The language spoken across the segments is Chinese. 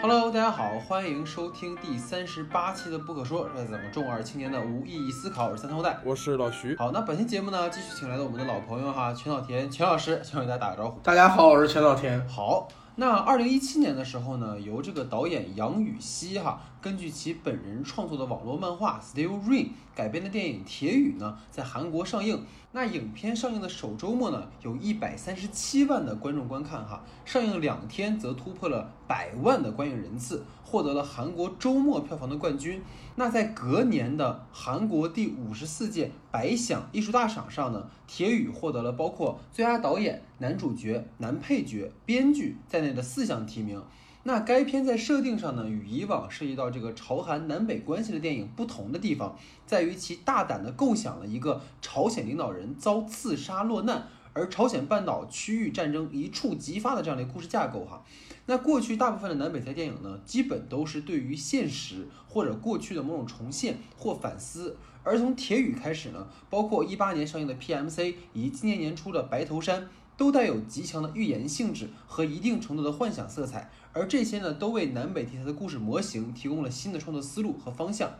Hello，大家好，欢迎收听第三十八期的不可说，这是咱们中二青年的无意义思考，我是三头带。我是老徐。好，那本期节目呢，继续请来了我们的老朋友哈，全老田，全老师，先给大家打个招呼。大家好，我是全老田。好，那二零一七年的时候呢，由这个导演杨禹锡哈，根据其本人创作的网络漫画《Steel Rain》改编的电影《铁雨》呢，在韩国上映。那影片上映的首周末呢，有一百三十七万的观众观看哈，上映两天则突破了百万的观影人次，获得了韩国周末票房的冠军。那在隔年的韩国第五十四届百想艺术大赏上呢，《铁雨》获得了包括最佳导演、男主角、男配角、编剧在内的四项提名。那该片在设定上呢，与以往涉及到这个朝韩南北关系的电影不同的地方，在于其大胆地构想了一个朝鲜领导人遭刺杀落难，而朝鲜半岛区域战争一触即发的这样的故事架构哈。那过去大部分的南北台电影呢，基本都是对于现实或者过去的某种重现或反思，而从《铁雨》开始呢，包括一八年上映的 PMC 以及今年年初的《白头山》。都带有极强的预言性质和一定程度的幻想色彩，而这些呢，都为南北题材的故事模型提供了新的创作思路和方向。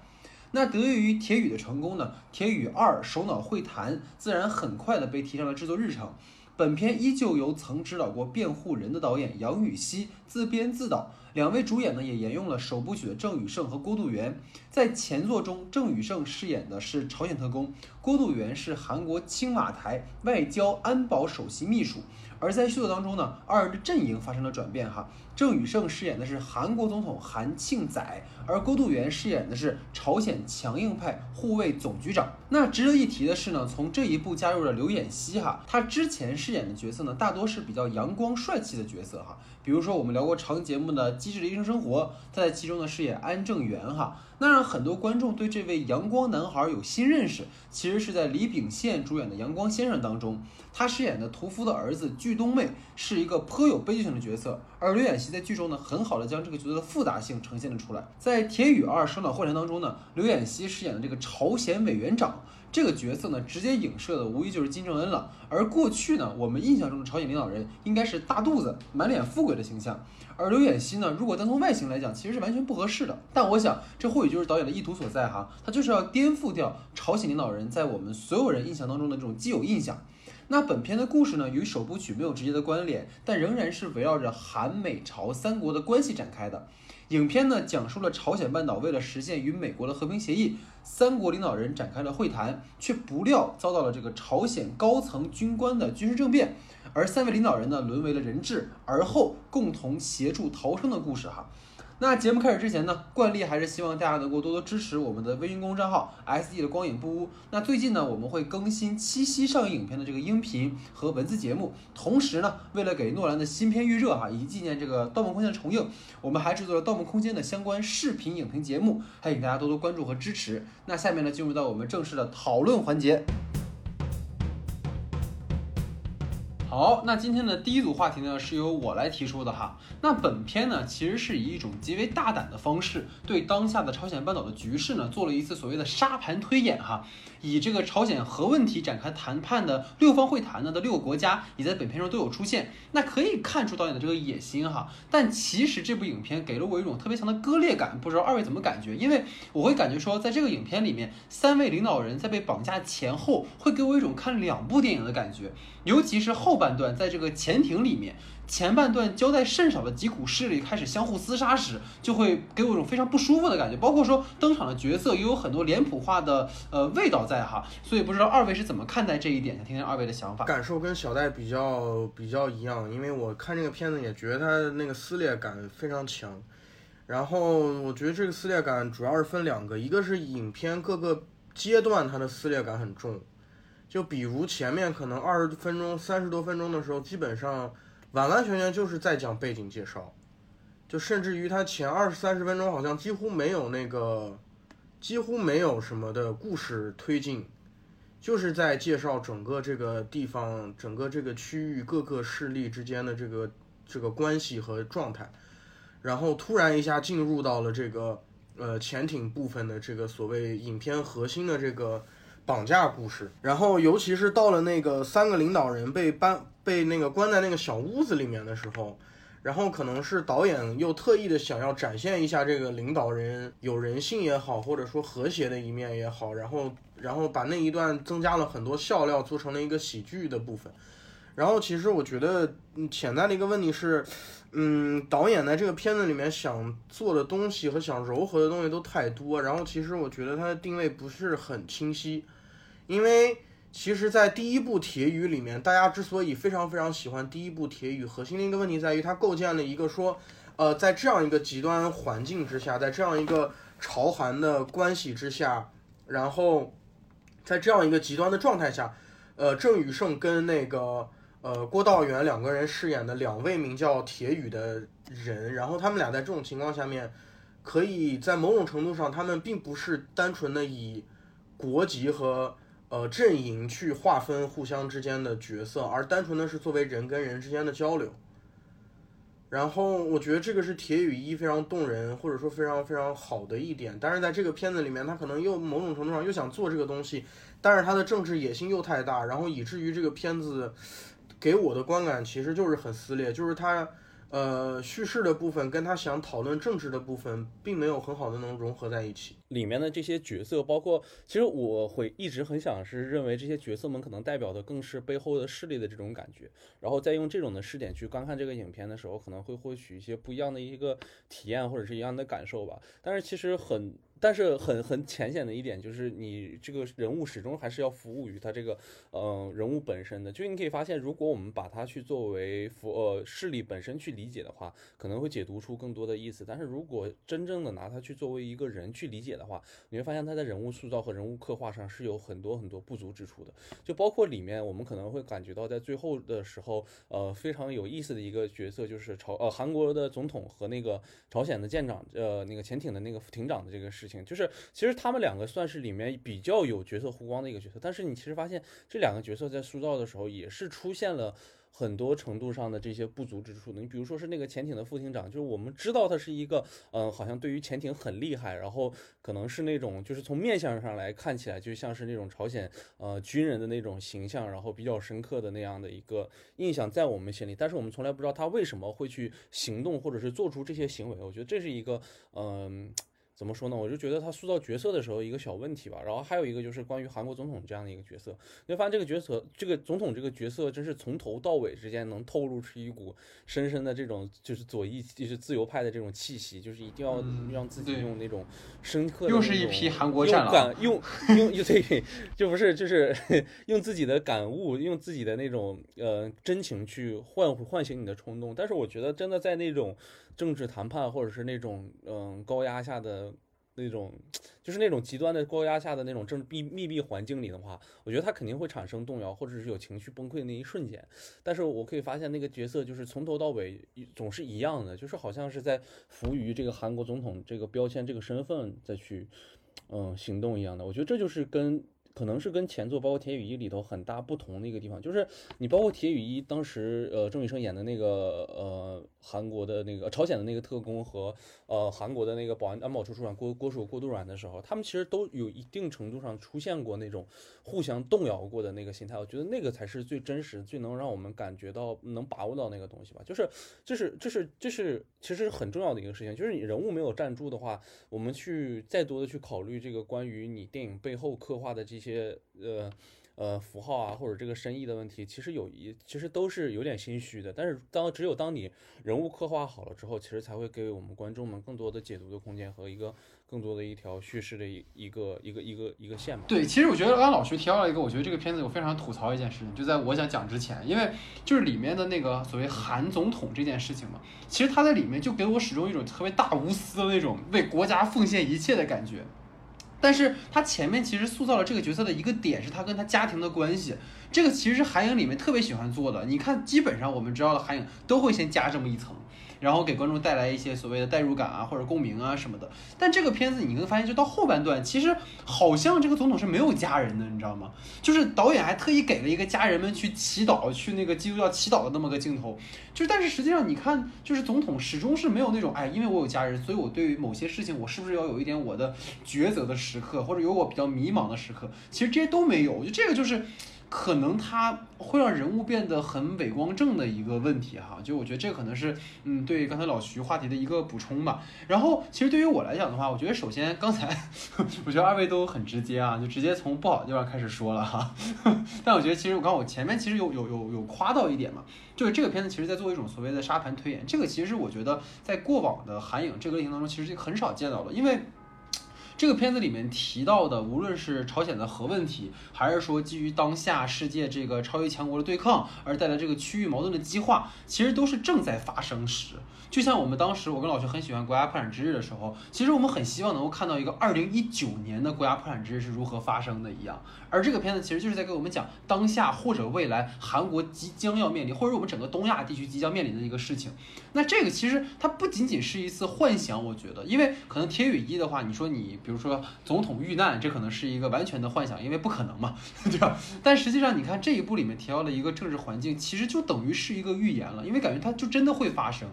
那得益于《铁宇》的成功呢，《铁宇二》首脑会谈自然很快的被提上了制作日程。本片依旧由曾指导过《辩护人》的导演杨禹锡自编自导，两位主演呢也沿用了首部曲的郑宇盛和郭度元。在前作中，郑宇盛饰演的是朝鲜特工，郭度元是韩国青瓦台外交安保首席秘书。而在续作当中呢，二人的阵营发生了转变哈。郑宇盛饰演的是韩国总统韩庆载，而郭度元饰演的是朝鲜强硬派护卫总局长。那值得一提的是呢，从这一部加入了刘演熙哈，他之前饰演的角色呢，大多是比较阳光帅气的角色哈。比如说我们聊过长节目的《机智的医生生活》，他在其中呢饰演安正元哈。那让很多观众对这位阳光男孩有新认识，其实是在李秉宪主演的《阳光先生》当中，他饰演的屠夫的儿子具东妹是一个颇有悲剧性的角色，而刘演熙在剧中呢，很好的将这个角色的复杂性呈现了出来。在《铁雨二首脑会谈》当中呢，刘演锡饰演的这个朝鲜委员长。这个角色呢，直接影射的无疑就是金正恩了。而过去呢，我们印象中的朝鲜领导人应该是大肚子、满脸富贵的形象。而刘演锡呢，如果单从外形来讲，其实是完全不合适的。但我想，这或许就是导演的意图所在哈，他就是要颠覆掉朝鲜领导人在我们所有人印象当中的这种既有印象。那本片的故事呢，与首部曲没有直接的关联，但仍然是围绕着韩美朝三国的关系展开的。影片呢，讲述了朝鲜半岛为了实现与美国的和平协议，三国领导人展开了会谈，却不料遭到了这个朝鲜高层军官的军事政变，而三位领导人呢，沦为了人质，而后共同协助逃生的故事哈。那节目开始之前呢，惯例还是希望大家能够多多支持我们的微信公众账号 S D 的光影不污。那最近呢，我们会更新七夕上映影片的这个音频和文字节目。同时呢，为了给诺兰的新片预热哈，以及纪念这个《盗梦空间》的重映，我们还制作了《盗梦空间》的相关视频影评节目，还请大家多多关注和支持。那下面呢，进入到我们正式的讨论环节。好，那今天的第一组话题呢，是由我来提出的哈。那本片呢，其实是以一种极为大胆的方式，对当下的朝鲜半岛的局势呢，做了一次所谓的沙盘推演哈。以这个朝鲜核问题展开谈判的六方会谈呢的六个国家，也在本片中都有出现。那可以看出导演的这个野心哈。但其实这部影片给了我一种特别强的割裂感，不知道二位怎么感觉？因为我会感觉说，在这个影片里面，三位领导人在被绑架前后，会给我一种看两部电影的感觉，尤其是后。半段在这个潜艇里面，前半段交代甚少的几股势力开始相互厮杀时，就会给我一种非常不舒服的感觉。包括说登场的角色也有很多脸谱化的呃味道在哈，所以不知道二位是怎么看待这一点？想听听二位的想法。感受跟小戴比较比较一样，因为我看这个片子也觉得它那个撕裂感非常强。然后我觉得这个撕裂感主要是分两个，一个是影片各个阶段它的撕裂感很重。就比如前面可能二十分钟、三十多分钟的时候，基本上完完全全就是在讲背景介绍，就甚至于他前二十三十分钟好像几乎没有那个，几乎没有什么的故事推进，就是在介绍整个这个地方、整个这个区域各个势力之间的这个这个关系和状态，然后突然一下进入到了这个呃潜艇部分的这个所谓影片核心的这个。绑架故事，然后尤其是到了那个三个领导人被搬被那个关在那个小屋子里面的时候，然后可能是导演又特意的想要展现一下这个领导人有人性也好，或者说和谐的一面也好，然后然后把那一段增加了很多笑料，做成了一个喜剧的部分。然后其实我觉得潜在的一个问题是，嗯，导演在这个片子里面想做的东西和想糅合的东西都太多，然后其实我觉得它的定位不是很清晰，因为。其实，在第一部《铁雨》里面，大家之所以非常非常喜欢第一部《铁雨》，核心的一个问题在于它构建了一个说，呃，在这样一个极端环境之下，在这样一个朝韩的关系之下，然后在这样一个极端的状态下，呃，郑宇盛跟那个呃郭道元两个人饰演的两位名叫铁雨的人，然后他们俩在这种情况下面，可以在某种程度上，他们并不是单纯的以国籍和呃，阵营去划分互相之间的角色，而单纯的是作为人跟人之间的交流。然后我觉得这个是铁雨一非常动人，或者说非常非常好的一点。但是在这个片子里面，他可能又某种程度上又想做这个东西，但是他的政治野心又太大，然后以至于这个片子给我的观感其实就是很撕裂，就是他。呃，叙事的部分跟他想讨论政治的部分，并没有很好的能融合在一起。里面的这些角色，包括其实我会一直很想是认为这些角色们可能代表的更是背后的势力的这种感觉，然后再用这种的视点去观看这个影片的时候，可能会获取一些不一样的一个体验或者是一样的感受吧。但是其实很。但是很很浅显的一点就是，你这个人物始终还是要服务于他这个，嗯，人物本身的。就你可以发现，如果我们把它去作为服呃势力本身去理解的话，可能会解读出更多的意思。但是如果真正的拿它去作为一个人去理解的话，你会发现他在人物塑造和人物刻画上是有很多很多不足之处的。就包括里面我们可能会感觉到，在最后的时候，呃，非常有意思的一个角色就是朝呃韩国的总统和那个朝鲜的舰长呃那个潜艇的那个艇长的这个事。就是，其实他们两个算是里面比较有角色弧光的一个角色，但是你其实发现这两个角色在塑造的时候也是出现了很多程度上的这些不足之处的。你比如说是那个潜艇的副艇长，就是我们知道他是一个，嗯，好像对于潜艇很厉害，然后可能是那种就是从面相上来看起来就像是那种朝鲜呃军人的那种形象，然后比较深刻的那样的一个印象在我们心里，但是我们从来不知道他为什么会去行动或者是做出这些行为。我觉得这是一个，嗯。怎么说呢？我就觉得他塑造角色的时候一个小问题吧。然后还有一个就是关于韩国总统这样的一个角色，你会发现这个角色，这个总统这个角色真是从头到尾之间能透露出一股深深的这种就是左翼就是自由派的这种气息，就是一定要让自己用那种深刻的又是一批韩国战狼，用用用对，就不是就是 用自己的感悟，用自己的那种呃真情去唤唤醒你的冲动。但是我觉得真的在那种。政治谈判，或者是那种嗯高压下的那种，就是那种极端的高压下的那种政闭密闭环境里的话，我觉得他肯定会产生动摇，或者是有情绪崩溃的那一瞬间。但是我可以发现那个角色就是从头到尾总是一样的，就是好像是在服务于这个韩国总统这个标签、这个身份再去嗯行动一样的。我觉得这就是跟。可能是跟前作包括《铁雨一》里头很大不同的一个地方，就是你包括《铁雨一》当时，呃，郑宇盛演的那个，呃，韩国的那个朝鲜的那个特工和，呃，韩国的那个保安安保处处长郭郭守郭度软的时候，他们其实都有一定程度上出现过那种互相动摇过的那个心态。我觉得那个才是最真实、最能让我们感觉到能把握到那个东西吧。就是，这是，这是，这是其实很重要的一个事情。就是你人物没有站住的话，我们去再多的去考虑这个关于你电影背后刻画的这些。些呃呃符号啊，或者这个深意的问题，其实有一其实都是有点心虚的。但是当只有当你人物刻画好了之后，其实才会给我们观众们更多的解读的空间和一个更多的一条叙事的一一个一个一个一个线嘛。对，其实我觉得刚刚老徐提到了一个，我觉得这个片子我非常吐槽一件事情，就在我想讲之前，因为就是里面的那个所谓韩总统这件事情嘛，其实他在里面就给我始终一种特别大无私的那种为国家奉献一切的感觉。但是他前面其实塑造了这个角色的一个点，是他跟他家庭的关系。这个其实是韩影里面特别喜欢做的。你看，基本上我们知道的韩影都会先加这么一层。然后给观众带来一些所谓的代入感啊，或者共鸣啊什么的。但这个片子你能发现，就到后半段，其实好像这个总统是没有家人的，你知道吗？就是导演还特意给了一个家人们去祈祷，去那个基督教祈祷的那么个镜头。就是，但是实际上你看，就是总统始终是没有那种，哎，因为我有家人，所以我对于某些事情，我是不是要有一点我的抉择的时刻，或者有我比较迷茫的时刻？其实这些都没有。我觉得这个就是。可能它会让人物变得很伟光正的一个问题哈。就我觉得这可能是嗯对刚才老徐话题的一个补充吧。然后其实对于我来讲的话，我觉得首先刚才 我觉得二位都很直接啊，就直接从不好的地方开始说了哈。但我觉得其实我刚我前面其实有有有有夸到一点嘛，就是这个片子其实在做一种所谓的沙盘推演，这个其实我觉得在过往的韩影这个类型当中其实很少见到的，因为。这个片子里面提到的，无论是朝鲜的核问题，还是说基于当下世界这个超级强国的对抗而带来这个区域矛盾的激化，其实都是正在发生时。就像我们当时，我跟老徐很喜欢《国家破产之日》的时候，其实我们很希望能够看到一个二零一九年的国家破产之日是如何发生的一样。而这个片子其实就是在给我们讲当下或者未来韩国即将要面临，或者我们整个东亚地区即将面临的一个事情。那这个其实它不仅仅是一次幻想，我觉得，因为可能铁雨一的话，你说你比如说总统遇难，这可能是一个完全的幻想，因为不可能嘛，对吧？但实际上你看这一部里面提到了一个政治环境，其实就等于是一个预言了，因为感觉它就真的会发生。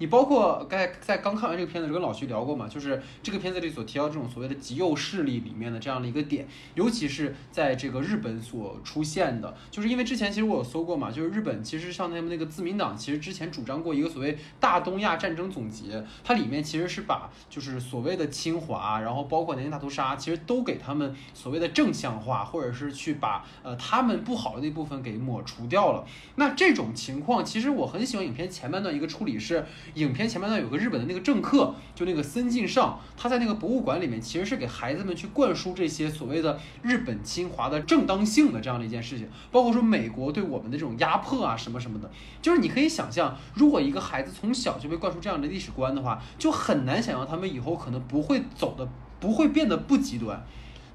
你包括在在刚看完这个片子，跟老徐聊过嘛，就是这个片子里所提到这种所谓的极右势力里面的这样的一个点，尤其是在这个日本所出现的，就是因为之前其实我有搜过嘛，就是日本其实像他们那个自民党，其实之前主张过一个所谓大东亚战争总结，它里面其实是把就是所谓的侵华，然后包括南京大屠杀，其实都给他们所谓的正向化，或者是去把呃他们不好的那部分给抹除掉了。那这种情况，其实我很喜欢影片前半段一个处理是。影片前半段有个日本的那个政客，就那个森进尚，他在那个博物馆里面，其实是给孩子们去灌输这些所谓的日本侵华的正当性的这样的一件事情，包括说美国对我们的这种压迫啊什么什么的，就是你可以想象，如果一个孩子从小就被灌输这样的历史观的话，就很难想象他们以后可能不会走的，不会变得不极端。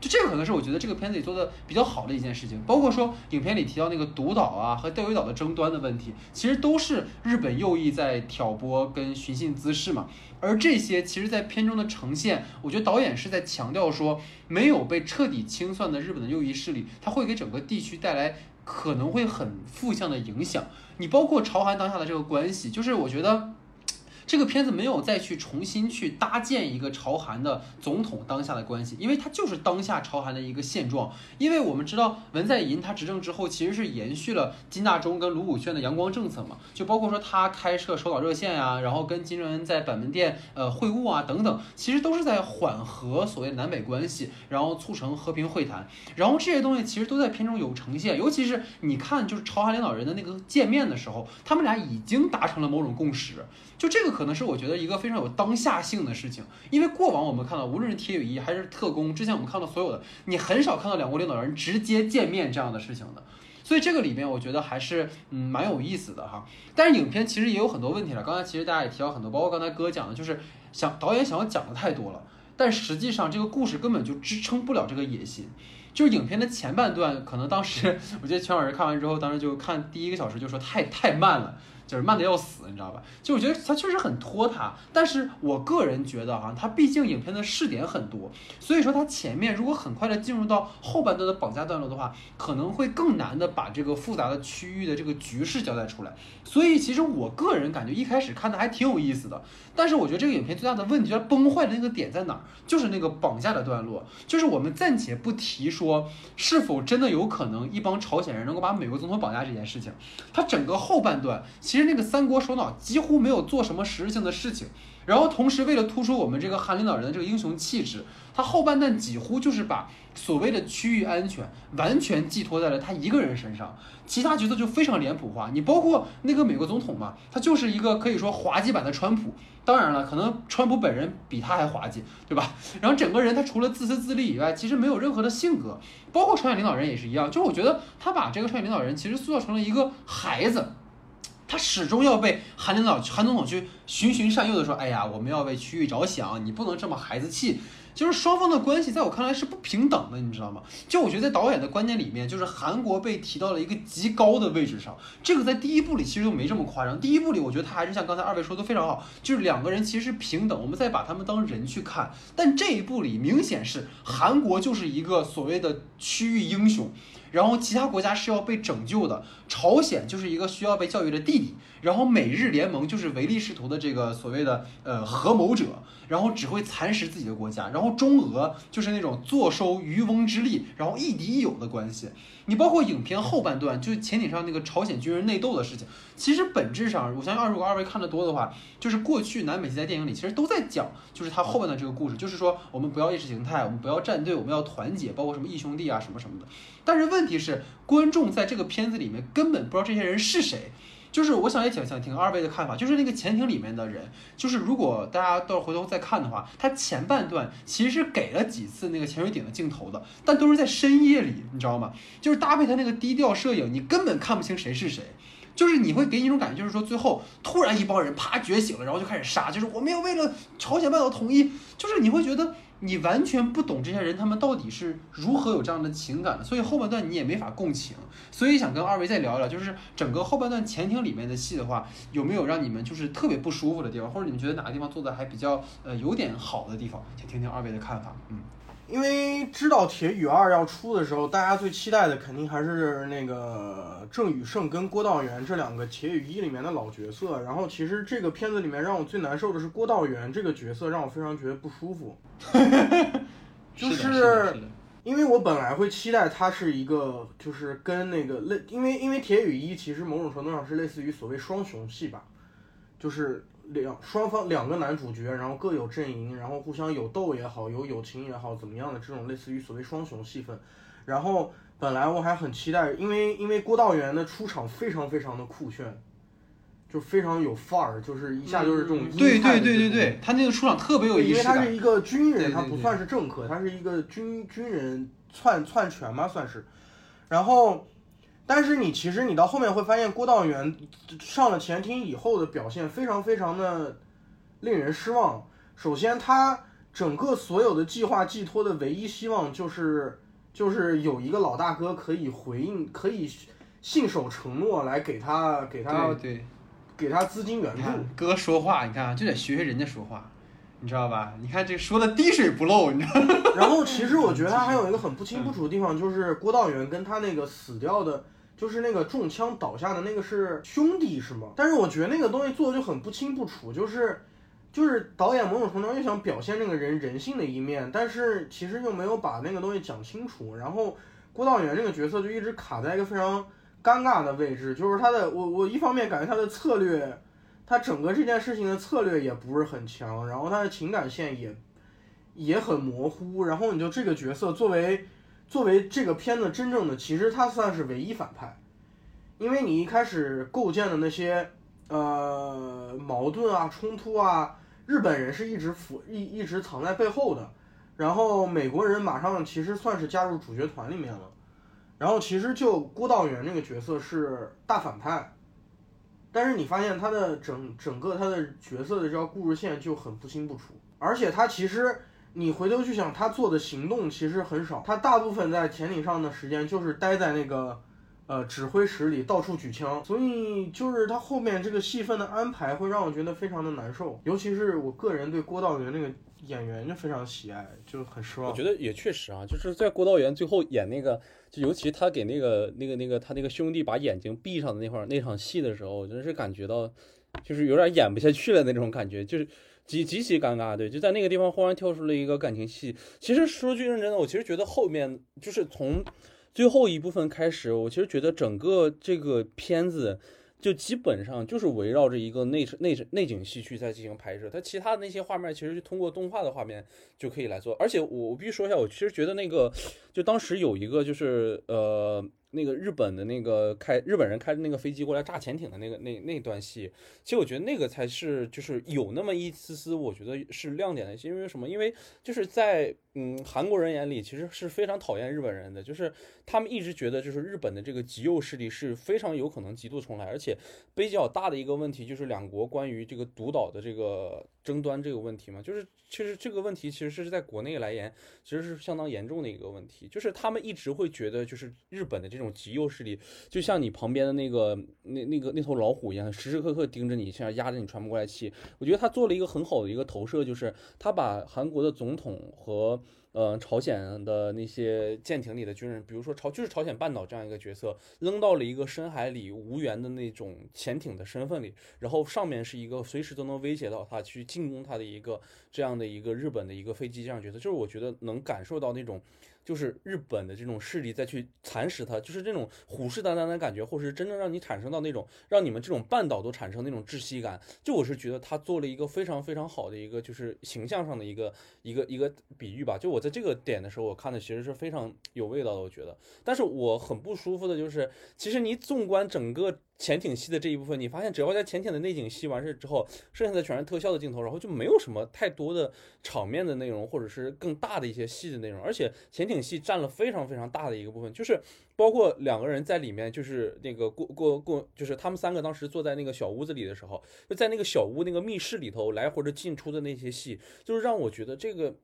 就这个可能是我觉得这个片子里做的比较好的一件事情，包括说影片里提到那个独岛啊和钓鱼岛的争端的问题，其实都是日本右翼在挑拨跟寻衅滋事嘛。而这些其实，在片中的呈现，我觉得导演是在强调说，没有被彻底清算的日本的右翼势力，它会给整个地区带来可能会很负向的影响。你包括朝韩当下的这个关系，就是我觉得。这个片子没有再去重新去搭建一个朝韩的总统当下的关系，因为它就是当下朝韩的一个现状。因为我们知道文在寅他执政之后，其实是延续了金大中跟卢武铉的阳光政策嘛，就包括说他开设首脑热线呀，然后跟金正恩在板门店呃会晤啊等等，其实都是在缓和所谓南北关系，然后促成和平会谈。然后这些东西其实都在片中有呈现，尤其是你看就是朝韩领导人的那个见面的时候，他们俩已经达成了某种共识。就这个可能是我觉得一个非常有当下性的事情，因为过往我们看到，无论是铁雨一还是特工，之前我们看到所有的，你很少看到两国领导人直接见面这样的事情的，所以这个里面我觉得还是嗯蛮有意思的哈。但是影片其实也有很多问题了，刚才其实大家也提到很多，包括刚才哥讲的，就是想导演想要讲的太多了，但实际上这个故事根本就支撑不了这个野心。就是影片的前半段，可能当时 我记得全老师看完之后，当时就看第一个小时就说太太慢了。就是慢的要死，你知道吧？就我觉得它确实很拖沓，但是我个人觉得哈，它毕竟影片的试点很多，所以说它前面如果很快的进入到后半段的绑架段落的话，可能会更难的把这个复杂的区域的这个局势交代出来。所以其实我个人感觉一开始看的还挺有意思的，但是我觉得这个影片最大的问题，它崩坏的那个点在哪儿？就是那个绑架的段落，就是我们暂且不提说是否真的有可能一帮朝鲜人能够把美国总统绑架这件事情，它整个后半段。其实那个三国首脑几乎没有做什么实质性的事情，然后同时为了突出我们这个韩领导人的这个英雄气质，他后半段几乎就是把所谓的区域安全完全寄托在了他一个人身上，其他角色就非常脸谱化。你包括那个美国总统嘛，他就是一个可以说滑稽版的川普。当然了，可能川普本人比他还滑稽，对吧？然后整个人他除了自私自利以外，其实没有任何的性格。包括朝鲜领导人也是一样，就是我觉得他把这个朝鲜领导人其实塑造成了一个孩子。他始终要被韩领导、韩总统去循循善诱的说：“哎呀，我们要为区域着想，你不能这么孩子气。”就是双方的关系，在我看来是不平等的，你知道吗？就我觉得在导演的观念里面，就是韩国被提到了一个极高的位置上。这个在第一部里其实就没这么夸张。第一部里，我觉得他还是像刚才二位说的非常好，就是两个人其实是平等，我们再把他们当人去看。但这一部里明显是韩国就是一个所谓的区域英雄。然后其他国家是要被拯救的，朝鲜就是一个需要被教育的弟弟，然后美日联盟就是唯利是图的这个所谓的呃合谋者，然后只会蚕食自己的国家，然后中俄就是那种坐收渔翁之利，然后亦敌亦友的关系。你包括影片后半段，就是潜艇上那个朝鲜军人内斗的事情，其实本质上，我相信二如果二位看的多的话，就是过去南北极在电影里其实都在讲，就是他后半段这个故事，就是说我们不要意识形态，我们不要站队，我们要团结，包括什么义兄弟啊什么什么的。但是问题是，观众在这个片子里面根本不知道这些人是谁。就是我想也想想听二位的看法，就是那个潜艇里面的人，就是如果大家到回头再看的话，他前半段其实是给了几次那个潜水艇的镜头的，但都是在深夜里，你知道吗？就是搭配他那个低调摄影，你根本看不清谁是谁。就是你会给你一种感觉，就是说最后突然一帮人啪觉醒了，然后就开始杀，就是我们要为了朝鲜半岛统一，就是你会觉得。你完全不懂这些人，他们到底是如何有这样的情感的，所以后半段你也没法共情。所以想跟二位再聊一聊，就是整个后半段前厅里面的戏的话，有没有让你们就是特别不舒服的地方，或者你们觉得哪个地方做的还比较呃有点好的地方？想听听二位的看法。嗯。因为知道《铁雨二》要出的时候，大家最期待的肯定还是那个郑宇盛跟郭道元这两个《铁雨一》里面的老角色。然后，其实这个片子里面让我最难受的是郭道元这个角色，让我非常觉得不舒服。就是因为我本来会期待他是一个，就是跟那个类，因为因为《铁雨一》其实某种程度上是类似于所谓双雄戏吧，就是。两双方两个男主角，然后各有阵营，然后互相有斗也好，有友情也好，怎么样的这种类似于所谓双雄戏份。然后本来我还很期待，因为因为郭道元的出场非常非常的酷炫，就非常有范儿，就是一下就是这种对对对对对，他那个出场特别有意思。因为他是一个军人，他不算是政客，他是一个军军人篡篡权嘛算是，然后。但是你其实你到后面会发现，郭道元上了前厅以后的表现非常非常的令人失望。首先，他整个所有的计划寄托的唯一希望就是就是有一个老大哥可以回应，可以信守承诺来给他给他对给他资金援助。哥说话，你看就得学学人家说话，你知道吧？你看这说的滴水不漏，你知道。然后其实我觉得他还有一个很不清不楚的地方，就是郭道元跟他那个死掉的。就是那个中枪倒下的那个是兄弟是吗？但是我觉得那个东西做的就很不清不楚，就是，就是导演某种程度又想表现那个人人性的一面，但是其实又没有把那个东西讲清楚。然后郭道元这个角色就一直卡在一个非常尴尬的位置，就是他的我我一方面感觉他的策略，他整个这件事情的策略也不是很强，然后他的情感线也也很模糊，然后你就这个角色作为。作为这个片子真正的，其实他算是唯一反派，因为你一开始构建的那些呃矛盾啊、冲突啊，日本人是一直伏一一直藏在背后的，然后美国人马上其实算是加入主角团里面了，然后其实就郭道元那个角色是大反派，但是你发现他的整整个他的角色的这条故事线就很不清不楚，而且他其实。你回头去想，他做的行动其实很少，他大部分在潜艇上的时间就是待在那个，呃，指挥室里到处举枪，所以就是他后面这个戏份的安排会让我觉得非常的难受，尤其是我个人对郭道元那个演员就非常喜爱，就很失望。我觉得也确实啊，就是在郭道元最后演那个，就尤其他给那个那个那个他那个兄弟把眼睛闭上的那会儿那场戏的时候，我真是感觉到，就是有点演不下去了那种感觉，就是。极极其尴尬，对，就在那个地方忽然跳出了一个感情戏。其实说句认真的，我其实觉得后面就是从最后一部分开始，我其实觉得整个这个片子就基本上就是围绕着一个内内内景戏去在进行拍摄。它其他的那些画面其实就通过动画的画面就可以来做。而且我我必须说一下，我其实觉得那个就当时有一个就是呃。那个日本的那个开日本人开的那个飞机过来炸潜艇的那个那那段戏，其实我觉得那个才是就是有那么一丝丝，我觉得是亮点的戏。因为什么？因为就是在嗯韩国人眼里，其实是非常讨厌日本人的，就是他们一直觉得就是日本的这个极右势力是非常有可能极度重来，而且比较大的一个问题就是两国关于这个独岛的这个争端这个问题嘛，就是其实这个问题其实是在国内来言，其实是相当严重的一个问题，就是他们一直会觉得就是日本的这种。极右势力就像你旁边的那个那那个那头老虎一样，时时刻刻盯着你，像压着你喘不过来气。我觉得他做了一个很好的一个投射，就是他把韩国的总统和呃朝鲜的那些舰艇里的军人，比如说朝就是朝鲜半岛这样一个角色，扔到了一个深海里无缘的那种潜艇的身份里，然后上面是一个随时都能威胁到他去进攻他的一个这样的一个日本的一个飞机这样角色，就是我觉得能感受到那种。就是日本的这种势力再去蚕食它，就是这种虎视眈眈的感觉，或者是真正让你产生到那种让你们这种半岛都产生那种窒息感。就我是觉得他做了一个非常非常好的一个就是形象上的一个一个一个比喻吧。就我在这个点的时候，我看的其实是非常有味道的，我觉得。但是我很不舒服的就是，其实你纵观整个。潜艇戏的这一部分，你发现只要在潜艇的内景戏完事之后，剩下的全是特效的镜头，然后就没有什么太多的场面的内容，或者是更大的一些戏的内容。而且潜艇戏占了非常非常大的一个部分，就是包括两个人在里面，就是那个过过过，就是他们三个当时坐在那个小屋子里的时候，就在那个小屋那个密室里头来回的进出的那些戏，就是让我觉得这个。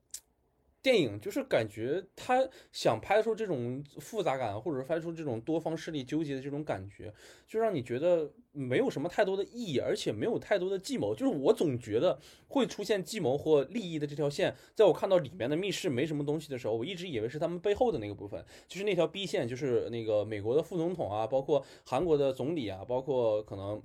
电影就是感觉他想拍出这种复杂感，或者拍出这种多方势力纠结的这种感觉，就让你觉得没有什么太多的意义，而且没有太多的计谋。就是我总觉得会出现计谋或利益的这条线，在我看到里面的密室没什么东西的时候，我一直以为是他们背后的那个部分，就是那条 B 线，就是那个美国的副总统啊，包括韩国的总理啊，包括可能。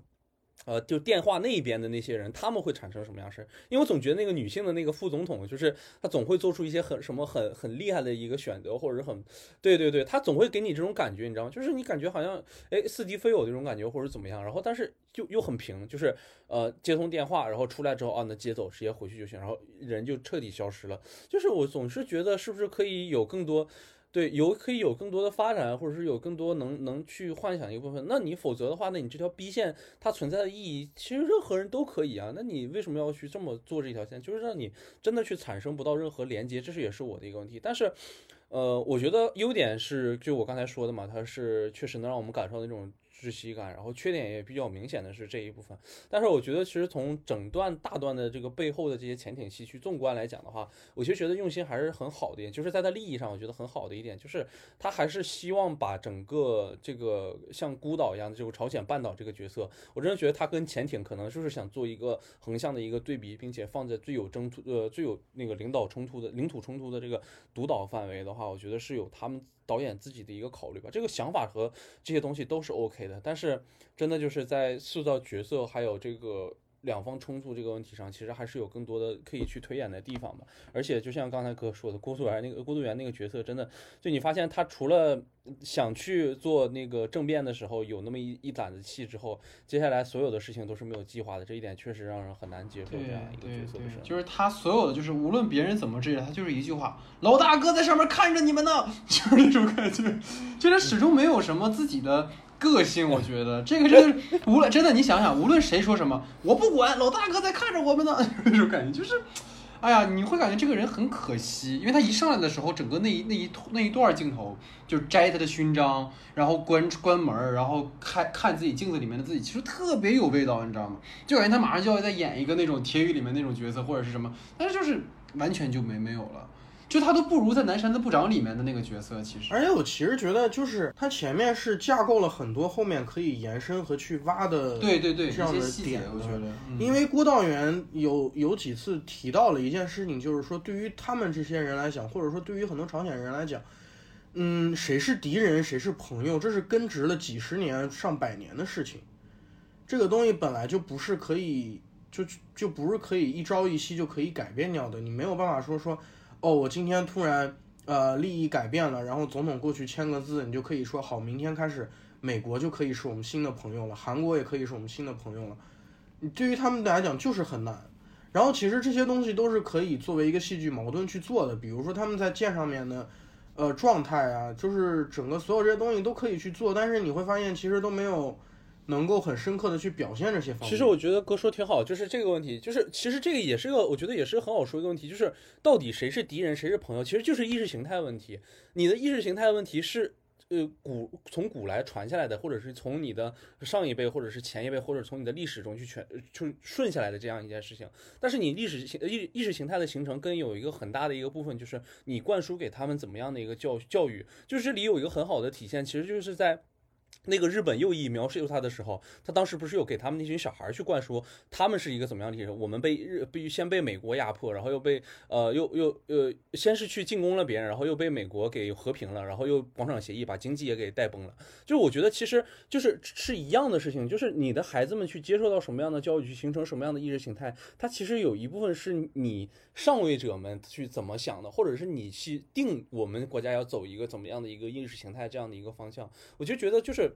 呃，就电话那边的那些人，他们会产生什么样事因为我总觉得那个女性的那个副总统，就是她总会做出一些很什么很很厉害的一个选择，或者很，对对对，她总会给你这种感觉，你知道吗？就是你感觉好像哎似敌非友这种感觉，或者怎么样，然后但是就又很平，就是呃接通电话，然后出来之后啊，那接走，直接回去就行，然后人就彻底消失了。就是我总是觉得是不是可以有更多。对，有可以有更多的发展，或者是有更多能能去幻想一部分。那你否则的话，那你这条 B 线它存在的意义，其实任何人都可以啊。那你为什么要去这么做这条线？就是让你真的去产生不到任何连接，这是也是我的一个问题。但是，呃，我觉得优点是，就我刚才说的嘛，它是确实能让我们感受那种。窒息感，然后缺点也比较明显的是这一部分，但是我觉得其实从整段大段的这个背后的这些潜艇戏去纵观来讲的话，我其实觉得用心还是很好的，一点，就是在它利益上，我觉得很好的一点就是他还是希望把整个这个像孤岛一样的这个朝鲜半岛这个角色，我真的觉得他跟潜艇可能就是想做一个横向的一个对比，并且放在最有争突呃最有那个领导冲突的领土冲突的这个独岛范围的话，我觉得是有他们。导演自己的一个考虑吧，这个想法和这些东西都是 OK 的，但是真的就是在塑造角色还有这个。两方冲突这个问题上，其实还是有更多的可以去推演的地方吧。而且就像刚才哥说的，郭素媛那个郭素媛那个角色，真的就你发现他除了想去做那个政变的时候有那么一一胆子气之后，接下来所有的事情都是没有计划的。这一点确实让人很难接受。这样一个角色是，就是他所有的就是无论别人怎么追他，他就是一句话：“老大哥在上面看着你们呢。”就是那种感觉，就他始终没有什么自己的。个性，我觉得 这个真的无论真的，你想想，无论谁说什么，我不管，老大哥在看着我们呢，那种感觉就是，哎呀，你会感觉这个人很可惜，因为他一上来的时候，整个那一那一那一段镜头，就摘他的勋章，然后关关门，然后看看自己镜子里面的自己，其实特别有味道，你知道吗？就感觉他马上就要再演一个那种铁雨里面那种角色或者是什么，但是就是完全就没没有了。就他都不如在南山的部长里面的那个角色，其实。而且我其实觉得，就是他前面是架构了很多后面可以延伸和去挖的，对对对，这样的点，我觉得。因为郭道元有有几次提到了一件事情，就是说对于他们这些人来讲，或者说对于很多朝鲜人来讲，嗯，谁是敌人，谁是朋友，这是根植了几十年、上百年的事情。这个东西本来就不是可以，就就不是可以一朝一夕就可以改变掉的，你没有办法说说。哦，我今天突然呃利益改变了，然后总统过去签个字，你就可以说好，明天开始美国就可以是我们新的朋友了，韩国也可以是我们新的朋友了。你对于他们来讲就是很难。然后其实这些东西都是可以作为一个戏剧矛盾去做的，比如说他们在舰上面的呃状态啊，就是整个所有这些东西都可以去做，但是你会发现其实都没有。能够很深刻的去表现这些方面。其实我觉得哥说挺好，就是这个问题，就是其实这个也是个，我觉得也是很好说一个问题，就是到底谁是敌人，谁是朋友，其实就是意识形态问题。你的意识形态问题是，呃，古从古来传下来的，或者是从你的上一辈，或者是前一辈，或者从你的历史中去全就顺下来的这样一件事情。但是你历史形意意识形态的形成，跟有一个很大的一个部分，就是你灌输给他们怎么样的一个教教育，就是这里有一个很好的体现，其实就是在。那个日本右翼描述他的时候，他当时不是有给他们那群小孩去灌输，他们是一个怎么样的人？我们被日必须先被美国压迫，然后又被呃又又呃先是去进攻了别人，然后又被美国给和平了，然后又广场协议把经济也给带崩了。就我觉得其实就是是一样的事情，就是你的孩子们去接受到什么样的教育，去形成什么样的意识形态，它其实有一部分是你上位者们去怎么想的，或者是你去定我们国家要走一个怎么样的一个意识形态这样的一个方向。我就觉得就是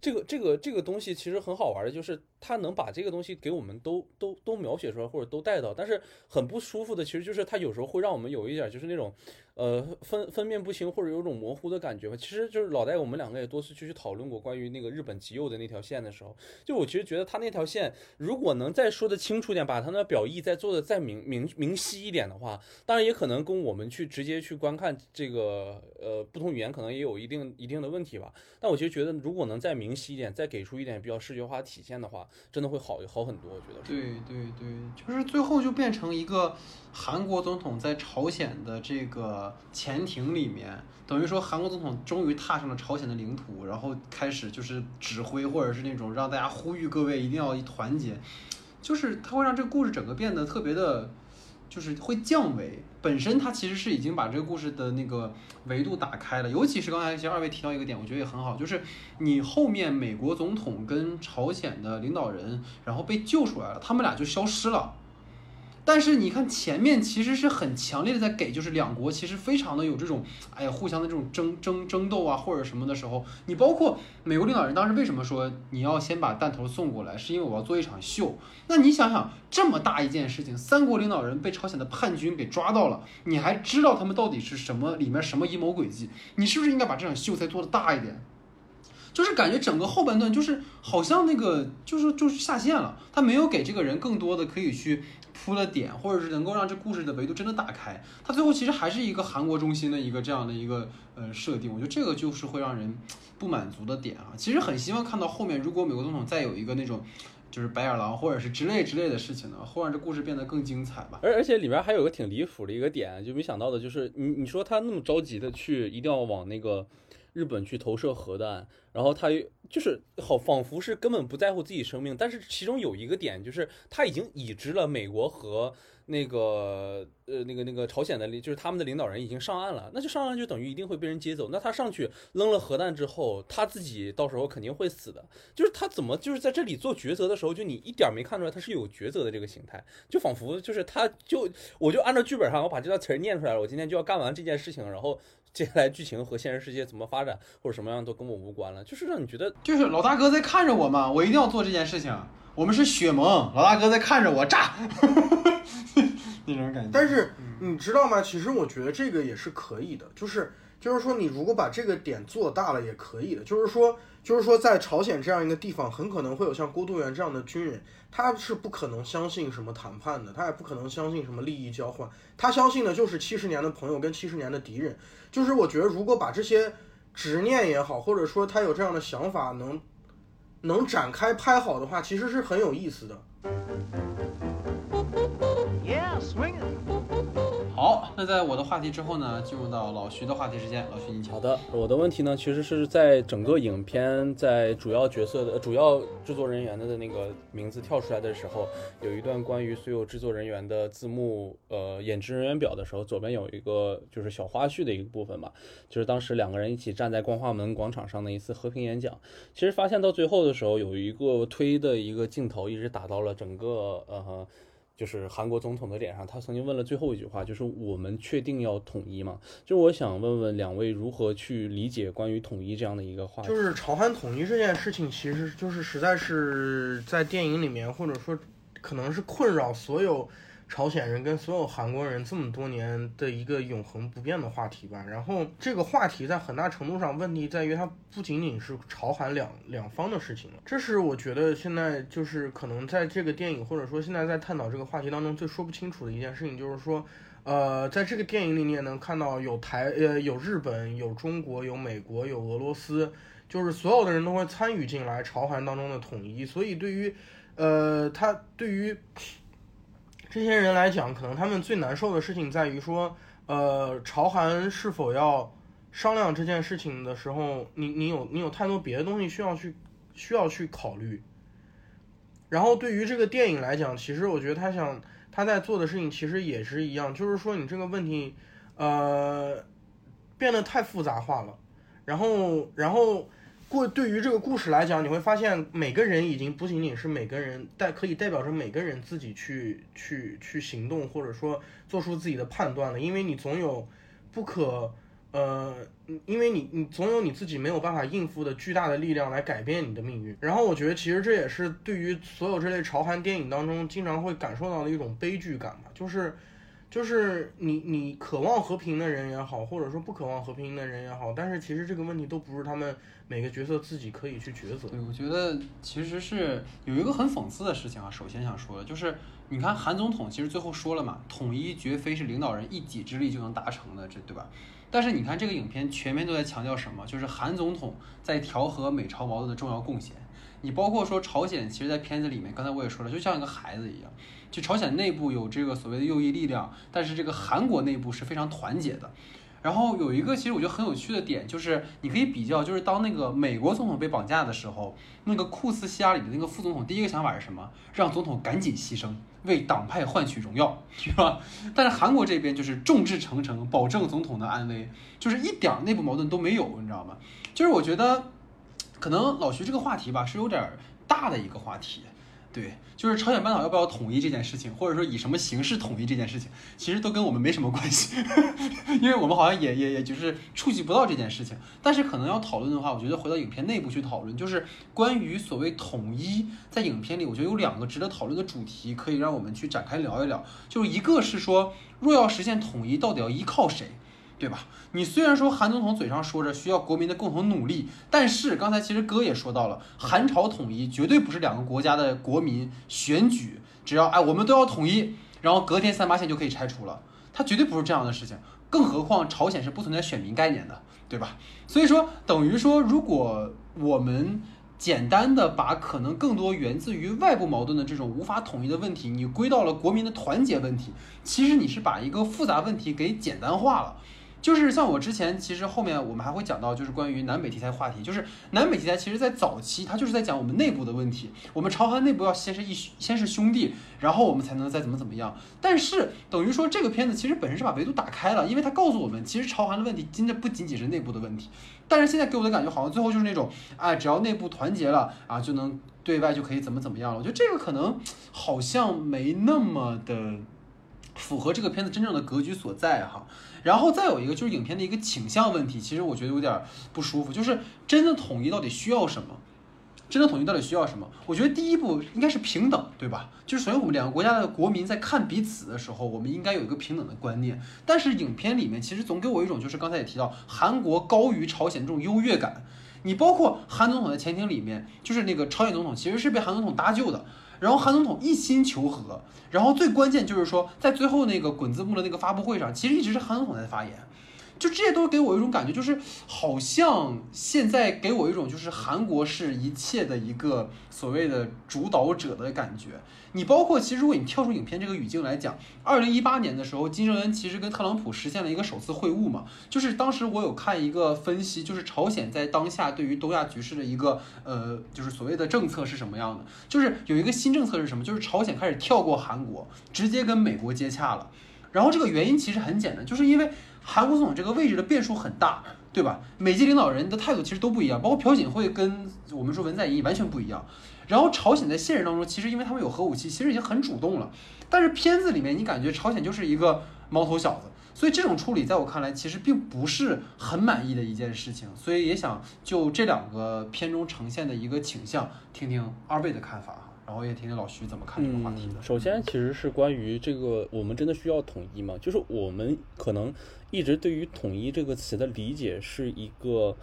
这个这个这个东西其实很好玩的，就是它能把这个东西给我们都都都描写出来或者都带到，但是很不舒服的，其实就是它有时候会让我们有一点就是那种。呃，分分辨不清或者有种模糊的感觉吧。其实就是老戴，我们两个也多次去去讨论过关于那个日本极右的那条线的时候，就我其实觉得他那条线如果能再说的清楚点，把他的表意再做的再明明明晰一点的话，当然也可能跟我们去直接去观看这个呃不同语言可能也有一定一定的问题吧。但我其实觉得如果能再明明晰一点，再给出一点比较视觉化体现的话，真的会好好很多。我觉得对对对，就是最后就变成一个韩国总统在朝鲜的这个。潜艇里面，等于说韩国总统终于踏上了朝鲜的领土，然后开始就是指挥，或者是那种让大家呼吁各位一定要团结，就是他会让这个故事整个变得特别的，就是会降维。本身它其实是已经把这个故事的那个维度打开了，尤其是刚才其实二位提到一个点，我觉得也很好，就是你后面美国总统跟朝鲜的领导人，然后被救出来了，他们俩就消失了。但是你看前面其实是很强烈的在给，就是两国其实非常的有这种，哎呀，互相的这种争争争斗啊或者什么的时候，你包括美国领导人当时为什么说你要先把弹头送过来，是因为我要做一场秀。那你想想这么大一件事情，三国领导人被朝鲜的叛军给抓到了，你还知道他们到底是什么里面什么阴谋诡计，你是不是应该把这场秀才做的大一点？就是感觉整个后半段就是好像那个就是就是下线了，他没有给这个人更多的可以去铺的点，或者是能够让这故事的维度真的打开。它最后其实还是一个韩国中心的一个这样的一个呃设定，我觉得这个就是会让人不满足的点啊。其实很希望看到后面，如果美国总统再有一个那种就是白眼狼或者是之类之类的事情呢，会让这故事变得更精彩吧。而而且里面还有个挺离谱的一个点，就没想到的就是你你说他那么着急的去一定要往那个。日本去投射核弹，然后他就是好，仿佛是根本不在乎自己生命。但是其中有一个点，就是他已经已知了美国和那个呃那个那个朝鲜的，就是他们的领导人已经上岸了，那就上岸就等于一定会被人接走。那他上去扔了核弹之后，他自己到时候肯定会死的。就是他怎么就是在这里做抉择的时候，就你一点没看出来他是有抉择的这个形态，就仿佛就是他就我就按照剧本上我把这段词儿念出来了，我今天就要干完这件事情，然后。接下来剧情和现实世界怎么发展或者什么样都跟我无关了，就是让你觉得就是老大哥在看着我嘛，我一定要做这件事情。我们是血盟，老大哥在看着我炸，那种感觉。但是你知道吗？其实我觉得这个也是可以的，就是就是说你如果把这个点做大了也可以的，就是说就是说在朝鲜这样一个地方，很可能会有像郭度元这样的军人。他是不可能相信什么谈判的，他也不可能相信什么利益交换，他相信的就是七十年的朋友跟七十年的敌人。就是我觉得，如果把这些执念也好，或者说他有这样的想法，能能展开拍好的话，其实是很有意思的。好，那在我的话题之后呢，进入到老徐的话题时间。老徐，你请。好的，我的问题呢，其实是在整个影片在主要角色的主要制作人员的那个名字跳出来的时候，有一段关于所有制作人员的字幕，呃，演职人员表的时候，左边有一个就是小花絮的一个部分吧，就是当时两个人一起站在光化门广场上的一次和平演讲。其实发现到最后的时候，有一个推的一个镜头，一直打到了整个呃。就是韩国总统的脸上，他曾经问了最后一句话，就是我们确定要统一吗？就是我想问问两位如何去理解关于统一这样的一个话题。就是朝韩统一这件事情，其实就是实在是在电影里面，或者说可能是困扰所有。朝鲜人跟所有韩国人这么多年的一个永恒不变的话题吧。然后这个话题在很大程度上问题在于，它不仅仅是朝韩两两方的事情了。这是我觉得现在就是可能在这个电影或者说现在在探讨这个话题当中最说不清楚的一件事情，就是说，呃，在这个电影里你也能看到有台呃有日本有中国有美国有俄罗斯，就是所有的人都会参与进来朝韩当中的统一。所以对于，呃，他对于。这些人来讲，可能他们最难受的事情在于说，呃，朝韩是否要商量这件事情的时候，你你有你有太多别的东西需要去需要去考虑。然后对于这个电影来讲，其实我觉得他想他在做的事情其实也是一样，就是说你这个问题，呃，变得太复杂化了。然后然后过对于这个故事来讲，你会发现每个人已经不仅仅是每个人代可以代表着每个人自己去去去行动，或者说做出自己的判断了，因为你总有不可。呃，因为你你总有你自己没有办法应付的巨大的力量来改变你的命运。然后我觉得其实这也是对于所有这类朝韩电影当中经常会感受到的一种悲剧感吧，就是就是你你渴望和平的人也好，或者说不渴望和平的人也好，但是其实这个问题都不是他们每个角色自己可以去抉择。对，我觉得其实是有一个很讽刺的事情啊。首先想说的就是，你看韩总统其实最后说了嘛，统一绝非是领导人一己之力就能达成的，这对吧？但是你看这个影片，全面都在强调什么？就是韩总统在调和美朝矛盾的重要贡献。你包括说朝鲜，其实，在片子里面，刚才我也说了，就像一个孩子一样。就朝鲜内部有这个所谓的右翼力量，但是这个韩国内部是非常团结的。然后有一个其实我觉得很有趣的点，就是你可以比较，就是当那个美国总统被绑架的时候，那个库斯西亚里的那个副总统第一个想法是什么？让总统赶紧牺牲，为党派换取荣耀，是吧？但是韩国这边就是众志成城，保证总统的安危，就是一点内部矛盾都没有，你知道吗？就是我觉得，可能老徐这个话题吧，是有点大的一个话题。对，就是朝鲜半岛要不要统一这件事情，或者说以什么形式统一这件事情，其实都跟我们没什么关系，因为我们好像也也也就是触及不到这件事情。但是可能要讨论的话，我觉得回到影片内部去讨论，就是关于所谓统一，在影片里，我觉得有两个值得讨论的主题，可以让我们去展开聊一聊。就是一个是说，若要实现统一，到底要依靠谁？对吧？你虽然说韩总统嘴上说着需要国民的共同努力，但是刚才其实哥也说到了，韩朝统一绝对不是两个国家的国民选举，只要哎我们都要统一，然后隔天三八线就可以拆除了，它绝对不是这样的事情。更何况朝鲜是不存在选民概念的，对吧？所以说等于说，如果我们简单的把可能更多源自于外部矛盾的这种无法统一的问题，你归到了国民的团结问题，其实你是把一个复杂问题给简单化了。就是像我之前，其实后面我们还会讲到，就是关于南北题材话题。就是南北题材，其实在早期，它就是在讲我们内部的问题。我们朝韩内部要先是一先是兄弟，然后我们才能再怎么怎么样。但是等于说这个片子其实本身是把维度打开了，因为它告诉我们，其实朝韩的问题真的不仅仅是内部的问题。但是现在给我的感觉好像最后就是那种，哎，只要内部团结了啊，就能对外就可以怎么怎么样了。我觉得这个可能好像没那么的符合这个片子真正的格局所在哈。然后再有一个就是影片的一个倾向问题，其实我觉得有点不舒服，就是真的统一到底需要什么？真的统一到底需要什么？我觉得第一步应该是平等，对吧？就是首先我们两个国家的国民在看彼此的时候，我们应该有一个平等的观念。但是影片里面其实总给我一种就是刚才也提到韩国高于朝鲜这种优越感。你包括韩总统的潜艇里面，就是那个朝鲜总统其实是被韩总统搭救的。然后韩总统一心求和，然后最关键就是说，在最后那个滚字幕的那个发布会上，其实一直是韩总统在发言，就这些都给我一种感觉，就是好像现在给我一种就是韩国是一切的一个所谓的主导者的感觉。你包括其实如果你跳出影片这个语境来讲，二零一八年的时候，金正恩其实跟特朗普实现了一个首次会晤嘛，就是当时我有看一个分析，就是朝鲜在当下对于东亚局势的一个呃，就是所谓的政策是什么样的，就是有一个新政策是什么，就是朝鲜开始跳过韩国，直接跟美国接洽了。然后这个原因其实很简单，就是因为韩国总统这个位置的变数很大，对吧？每届领导人的态度其实都不一样，包括朴槿惠跟我们说文在寅完全不一样。然后朝鲜在现实当中，其实因为他们有核武器，其实已经很主动了。但是片子里面你感觉朝鲜就是一个毛头小子，所以这种处理在我看来其实并不是很满意的一件事情。所以也想就这两个片中呈现的一个倾向，听听二位的看法哈，然后也听听老徐怎么看这个话题的。首先，其实是关于这个，我们真的需要统一吗？就是我们可能一直对于统一这个词的理解是一个，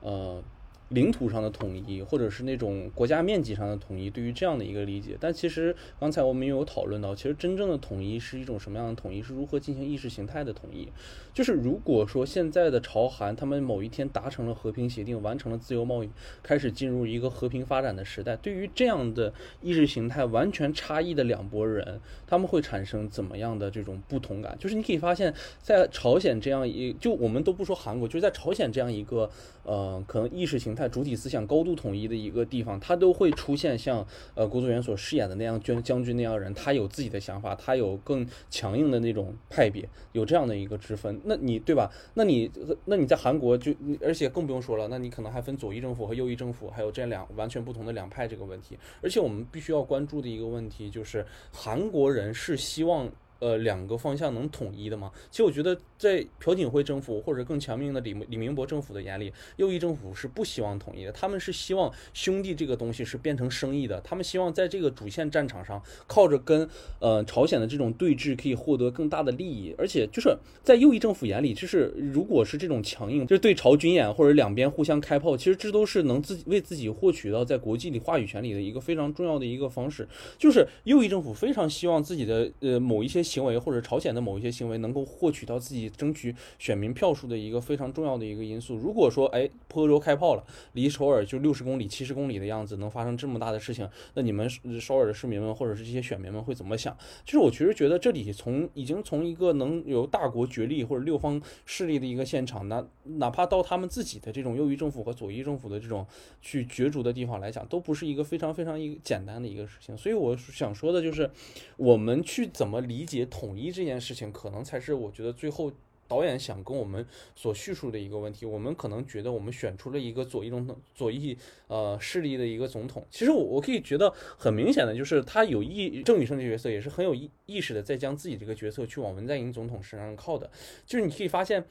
呃。领土上的统一，或者是那种国家面积上的统一，对于这样的一个理解。但其实刚才我们也有讨论到，其实真正的统一是一种什么样的统一？是如何进行意识形态的统一？就是如果说现在的朝韩他们某一天达成了和平协定，完成了自由贸易，开始进入一个和平发展的时代，对于这样的意识形态完全差异的两拨人，他们会产生怎么样的这种不同感？就是你可以发现，在朝鲜这样一就我们都不说韩国，就是在朝鲜这样一个呃可能意识形态派主体思想高度统一的一个地方，它都会出现像呃郭祖元所饰演的那样将将军那样人，他有自己的想法，他有更强硬的那种派别，有这样的一个之分。那你对吧？那你那你在韩国就，而且更不用说了，那你可能还分左翼政府和右翼政府，还有这两完全不同的两派这个问题。而且我们必须要关注的一个问题就是，韩国人是希望。呃，两个方向能统一的吗？其实我觉得，在朴槿惠政府或者更强硬的李李明博政府的眼里，右翼政府是不希望统一的。他们是希望兄弟这个东西是变成生意的。他们希望在这个主线战场上，靠着跟呃朝鲜的这种对峙，可以获得更大的利益。而且就是在右翼政府眼里，就是如果是这种强硬，就是对朝军演或者两边互相开炮，其实这都是能自己为自己获取到在国际里话语权里的一个非常重要的一个方式。就是右翼政府非常希望自己的呃某一些。行为或者朝鲜的某一些行为能够获取到自己争取选民票数的一个非常重要的一个因素。如果说哎坡州开炮了，离首尔就六十公里、七十公里的样子，能发生这么大的事情，那你们首尔的市民们或者是这些选民们会怎么想？其实我其实觉得这里从已经从一个能由大国角力或者六方势力的一个现场，那哪怕到他们自己的这种右翼政府和左翼政府的这种去角逐的地方来讲，都不是一个非常非常一个简单的一个事情。所以我想说的就是，我们去怎么理解？统一这件事情，可能才是我觉得最后导演想跟我们所叙述的一个问题。我们可能觉得我们选出了一个左翼总统，左翼呃势力的一个总统。其实我我可以觉得很明显的就是他有意郑宇胜这角色也是很有意意识的在将自己这个角色去往文在寅总统身上靠的。就是你可以发现，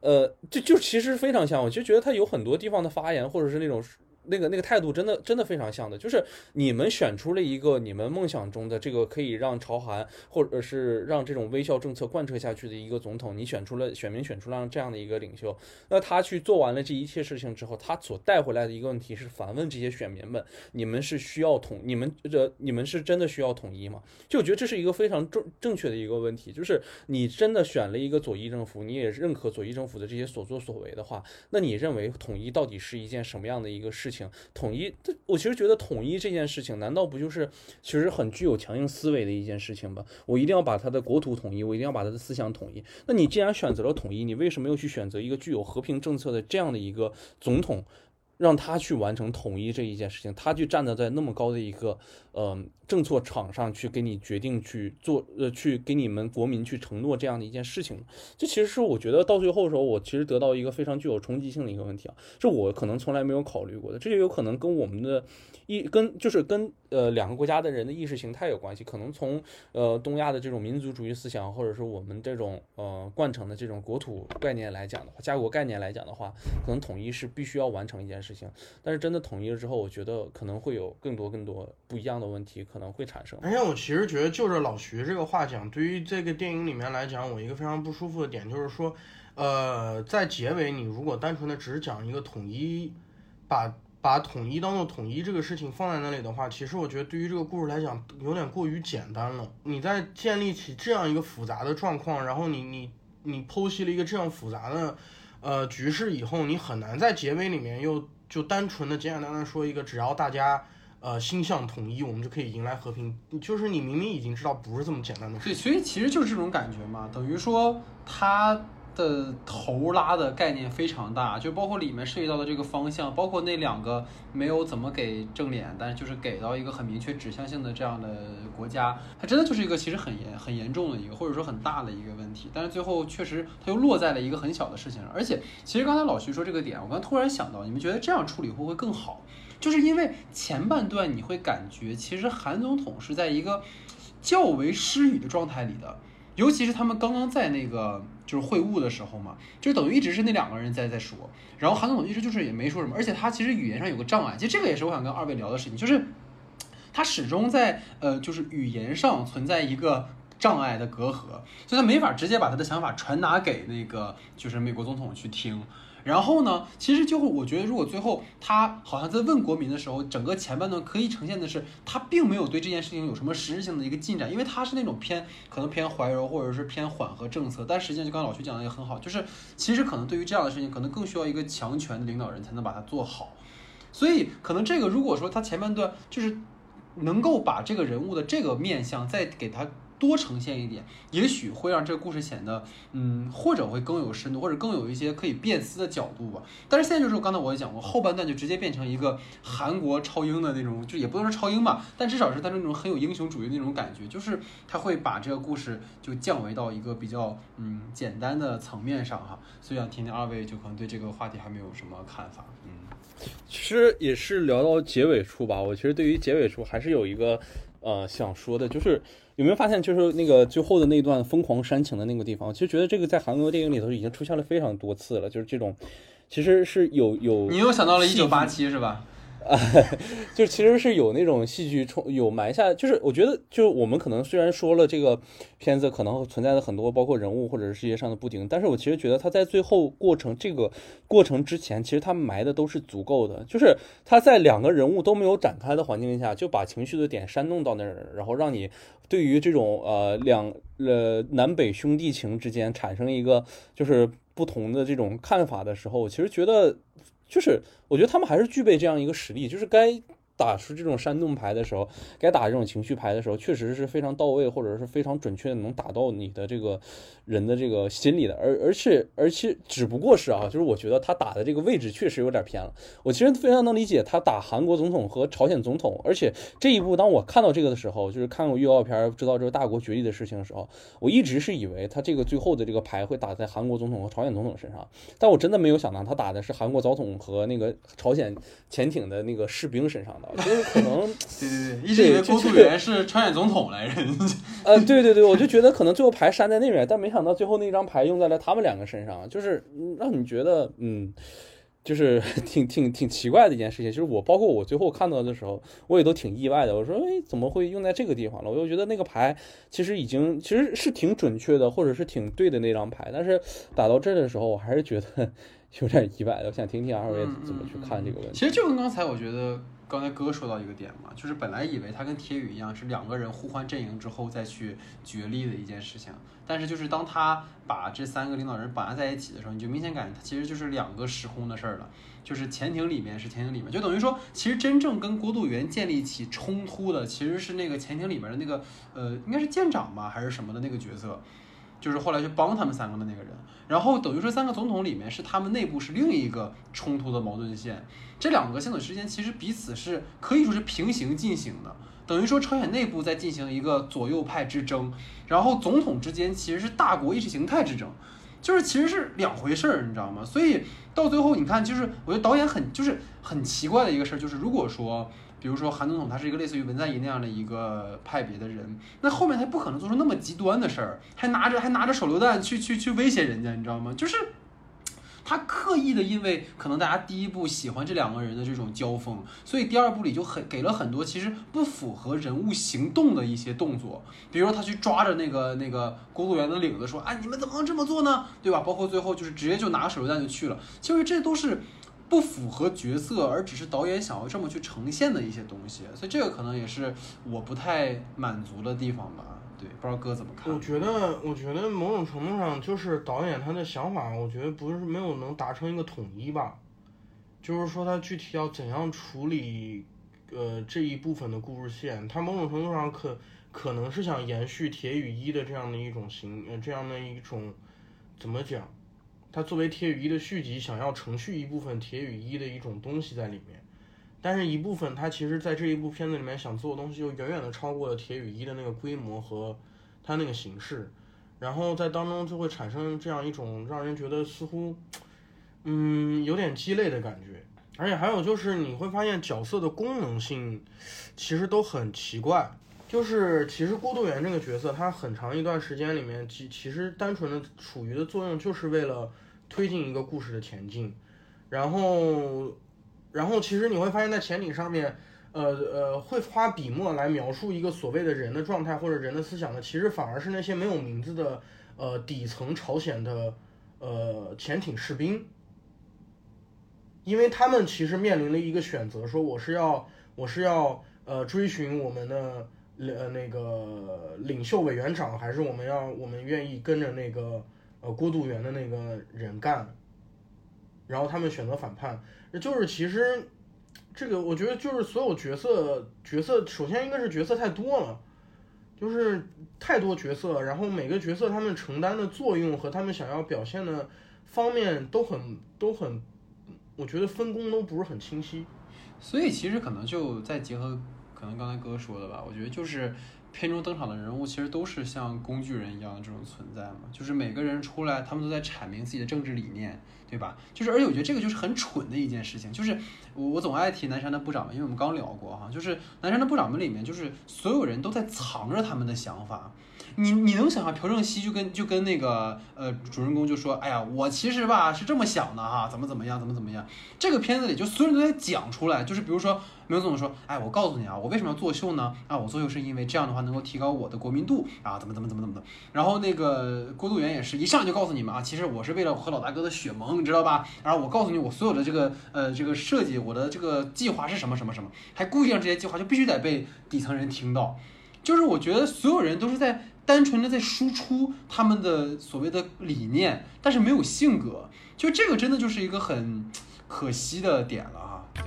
呃，就就其实非常像，我就觉得他有很多地方的发言或者是那种。那个那个态度真的真的非常像的，就是你们选出了一个你们梦想中的这个可以让朝韩或者是让这种微笑政策贯彻下去的一个总统，你选出了选民选出了这样的一个领袖，那他去做完了这一切事情之后，他所带回来的一个问题是反问这些选民们：你们是需要统，你们这你们是真的需要统一吗？就我觉得这是一个非常正正确的一个问题，就是你真的选了一个左翼政府，你也认可左翼政府的这些所作所为的话，那你认为统一到底是一件什么样的一个事？统一，这我其实觉得统一这件事情，难道不就是其实很具有强硬思维的一件事情吧？我一定要把他的国土统一，我一定要把他的思想统一。那你既然选择了统一，你为什么又去选择一个具有和平政策的这样的一个总统？让他去完成统一这一件事情，他去站在在那么高的一个呃政策场上去给你决定去做呃去给你们国民去承诺这样的一件事情，这其实是我觉得到最后的时候，我其实得到一个非常具有冲击性的一个问题啊，是我可能从来没有考虑过的，这也有可能跟我们的。一跟就是跟呃两个国家的人的意识形态有关系，可能从呃东亚的这种民族主义思想，或者是我们这种呃惯成的这种国土概念来讲的话，家国概念来讲的话，可能统一是必须要完成一件事情。但是真的统一了之后，我觉得可能会有更多更多不一样的问题可能会产生。而且我其实觉得，就着老徐这个话讲，对于这个电影里面来讲，我一个非常不舒服的点就是说，呃，在结尾你如果单纯的只讲一个统一，把。把统一当做统一这个事情放在那里的话，其实我觉得对于这个故事来讲有点过于简单了。你在建立起这样一个复杂的状况，然后你你你剖析了一个这样复杂的呃局势以后，你很难在结尾里面又就单纯的简简单单说一个只要大家呃心向统一，我们就可以迎来和平。就是你明明已经知道不是这么简单的事。对，所以其实就是这种感觉嘛，等于说他。的头拉的概念非常大，就包括里面涉及到的这个方向，包括那两个没有怎么给正脸，但是就是给到一个很明确指向性的这样的国家，它真的就是一个其实很严很严重的一个，或者说很大的一个问题。但是最后确实它又落在了一个很小的事情上，而且其实刚才老徐说这个点，我刚突然想到，你们觉得这样处理会不会更好？就是因为前半段你会感觉其实韩总统是在一个较为失语的状态里的。尤其是他们刚刚在那个就是会晤的时候嘛，就等于一直是那两个人在在说，然后韩总统一直就是也没说什么，而且他其实语言上有个障碍，其实这个也是我想跟二位聊的事情，就是他始终在呃就是语言上存在一个障碍的隔阂，所以他没法直接把他的想法传达给那个就是美国总统去听。然后呢，其实就会我觉得，如果最后他好像在问国民的时候，整个前半段可以呈现的是他并没有对这件事情有什么实质性的一个进展，因为他是那种偏可能偏怀柔或者是偏缓和政策，但实际上就刚才老徐讲的也很好，就是其实可能对于这样的事情，可能更需要一个强权的领导人才能把它做好。所以可能这个如果说他前半段就是能够把这个人物的这个面相再给他多呈现一点，也许会让这个故事显得嗯，或者会更有深度，或者更有一些可以变思的角度吧。但是现在就是刚才我也讲过，后半段就直接变成一个韩国超英的那种，就也不能说超英吧，但至少是他那种很有英雄主义的那种感觉，就是他会把这个故事就降维到一个比较嗯简单的层面上哈。所以想听听二位就可能对这个话题还没有什么看法，嗯。其实也是聊到结尾处吧，我其实对于结尾处还是有一个呃想说的，就是有没有发现，就是那个最后的那段疯狂煽情的那个地方，其实觉得这个在韩国电影里头已经出现了非常多次了，就是这种其实是有有你又想到了一九八七是吧？啊，就其实是有那种戏剧冲，有埋下，就是我觉得，就我们可能虽然说了这个片子可能存在的很多，包括人物或者是世界上的不顶，但是我其实觉得他在最后过程这个过程之前，其实他埋的都是足够的，就是他在两个人物都没有展开的环境下，就把情绪的点煽动到那儿，然后让你对于这种呃两呃南北兄弟情之间产生一个就是不同的这种看法的时候，其实觉得。就是我觉得他们还是具备这样一个实力，就是该。打出这种煽动牌的时候，该打这种情绪牌的时候，确实是非常到位，或者是非常准确的能打到你的这个人的这个心理的。而而且而且只不过是啊，就是我觉得他打的这个位置确实有点偏了。我其实非常能理解他打韩国总统和朝鲜总统，而且这一步当我看到这个的时候，就是看过预告片知道这个大国决力的事情的时候，我一直是以为他这个最后的这个牌会打在韩国总统和朝鲜总统身上，但我真的没有想到他打的是韩国总统和那个朝鲜潜艇的那个士兵身上的。就是可能，对对对，一直以为郭素元是朝鲜总统来着。呃，对对对，我就觉得可能最后牌删在那边，但没想到最后那张牌用在了他们两个身上，就是让你觉得，嗯，就是 挺挺挺奇怪的一件事情。就是我包括我最后看到的时候，我也都挺意外的。我说，哎，怎么会用在这个地方了？我又觉得那个牌其实已经其实是挺准确的，或者是挺对的那张牌，但是打到这儿的时候，我还是觉得 有点意外的。我想听听二位怎么去看这个问题。其实就跟刚才我觉得。刚才哥说到一个点嘛，就是本来以为他跟铁宇一样是两个人互换阵营之后再去角力的一件事情，但是就是当他把这三个领导人绑架在一起的时候，你就明显感觉他其实就是两个时空的事儿了。就是潜艇里面是潜艇里面，就等于说，其实真正跟郭度元建立起冲突的其实是那个潜艇里面的那个呃，应该是舰长吧还是什么的那个角色。就是后来去帮他们三个的那个人，然后等于说三个总统里面是他们内部是另一个冲突的矛盾线，这两个系统之间其实彼此是可以说是平行进行的，等于说朝鲜内部在进行一个左右派之争，然后总统之间其实是大国意识形态之争，就是其实是两回事儿，你知道吗？所以到最后你看，就是我觉得导演很就是很奇怪的一个事儿，就是如果说。比如说韩总统他是一个类似于文在寅那样的一个派别的人，那后面他不可能做出那么极端的事儿，还拿着还拿着手榴弹去去去威胁人家，你知道吗？就是他刻意的，因为可能大家第一部喜欢这两个人的这种交锋，所以第二部里就很给了很多其实不符合人物行动的一些动作，比如说他去抓着那个那个工作员的领子说，哎，你们怎么能这么做呢？对吧？包括最后就是直接就拿手榴弹就去了，其实这都是。不符合角色，而只是导演想要这么去呈现的一些东西，所以这个可能也是我不太满足的地方吧。对，不知道哥怎么看？我觉得，我觉得某种程度上就是导演他的想法，我觉得不是没有能达成一个统一吧。就是说他具体要怎样处理，呃，这一部分的故事线，他某种程度上可可能是想延续铁与一的这样的一种形，呃，这样的一种怎么讲？它作为《铁与一》的续集，想要承续一部分《铁与一》的一种东西在里面，但是一部分它其实在这一部片子里面想做的东西，就远远的超过了《铁与一》的那个规模和它那个形式，然后在当中就会产生这样一种让人觉得似乎，嗯，有点鸡肋的感觉。而且还有就是你会发现角色的功能性其实都很奇怪。就是其实郭度元这个角色，他很长一段时间里面，其其实单纯的处于的作用，就是为了推进一个故事的前进。然后，然后其实你会发现在潜艇上面，呃呃，会花笔墨来描述一个所谓的人的状态或者人的思想的，其实反而是那些没有名字的呃底层朝鲜的呃潜艇士兵。因为他们其实面临了一个选择，说我是要我是要呃追寻我们的呃那个领袖委员长，还是我们要我们愿意跟着那个呃过渡员的那个人干，然后他们选择反叛，就是其实这个我觉得就是所有角色角色，首先应该是角色太多了。就是太多角色，然后每个角色他们承担的作用和他们想要表现的方面都很都很，我觉得分工都不是很清晰。所以其实可能就再结合，可能刚才哥说的吧，我觉得就是片中登场的人物其实都是像工具人一样的这种存在嘛，就是每个人出来，他们都在阐明自己的政治理念，对吧？就是而且我觉得这个就是很蠢的一件事情，就是我我总爱提南山的部长们，因为我们刚聊过哈，就是南山的部长们里面，就是所有人都在藏着他们的想法。你你能想象朴正熙就跟就跟那个呃主人公就说，哎呀，我其实吧是这么想的哈，怎么怎么样，怎么怎么样。这个片子里就所有人都在讲出来，就是比如说梅总说，哎，我告诉你啊，我为什么要作秀呢？啊，我作秀是因为这样的话能够提高我的国民度啊，怎么怎么怎么怎么的。然后那个郭度元也是一上就告诉你们啊，其实我是为了和老大哥的血盟，你知道吧？然后我告诉你我所有的这个呃这个设计，我的这个计划是什么什么什么，还故意让这些计划就必须得被底层人听到。就是我觉得所有人都是在。单纯的在输出他们的所谓的理念，但是没有性格，就这个真的就是一个很可惜的点了哈。对。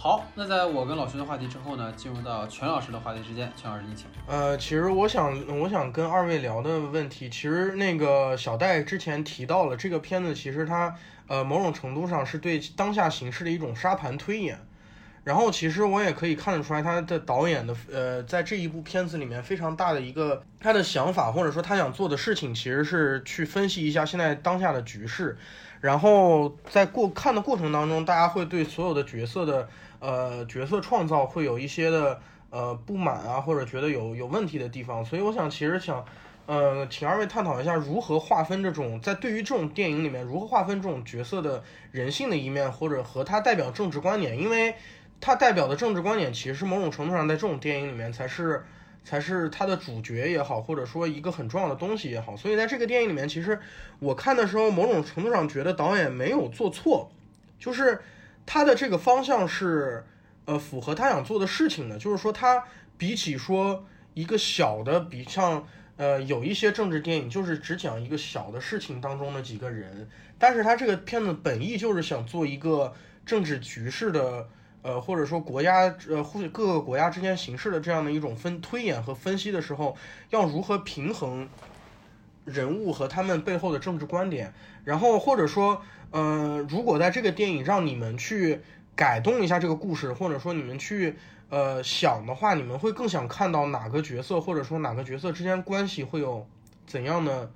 好，那在我跟老徐的话题之后呢，进入到全老师的话题之间，全老师你请。呃，其实我想，我想跟二位聊的问题，其实那个小戴之前提到了这个片子，其实它呃某种程度上是对当下形势的一种沙盘推演。然后其实我也可以看得出来，他的导演的呃，在这一部片子里面非常大的一个他的想法，或者说他想做的事情，其实是去分析一下现在当下的局势。然后在过看的过程当中，大家会对所有的角色的呃角色创造会有一些的呃不满啊，或者觉得有有问题的地方。所以我想，其实想呃请二位探讨一下如何划分这种在对于这种电影里面如何划分这种角色的人性的一面，或者和他代表政治观点，因为。它代表的政治观点，其实某种程度上在这种电影里面才是，才是它的主角也好，或者说一个很重要的东西也好。所以在这个电影里面，其实我看的时候，某种程度上觉得导演没有做错，就是他的这个方向是，呃，符合他想做的事情的。就是说，他比起说一个小的，比像呃有一些政治电影，就是只讲一个小的事情当中的几个人，但是他这个片子本意就是想做一个政治局势的。呃，或者说国家呃，或者各个国家之间形势的这样的一种分推演和分析的时候，要如何平衡人物和他们背后的政治观点？然后或者说，呃，如果在这个电影让你们去改动一下这个故事，或者说你们去呃想的话，你们会更想看到哪个角色，或者说哪个角色之间关系会有怎样的？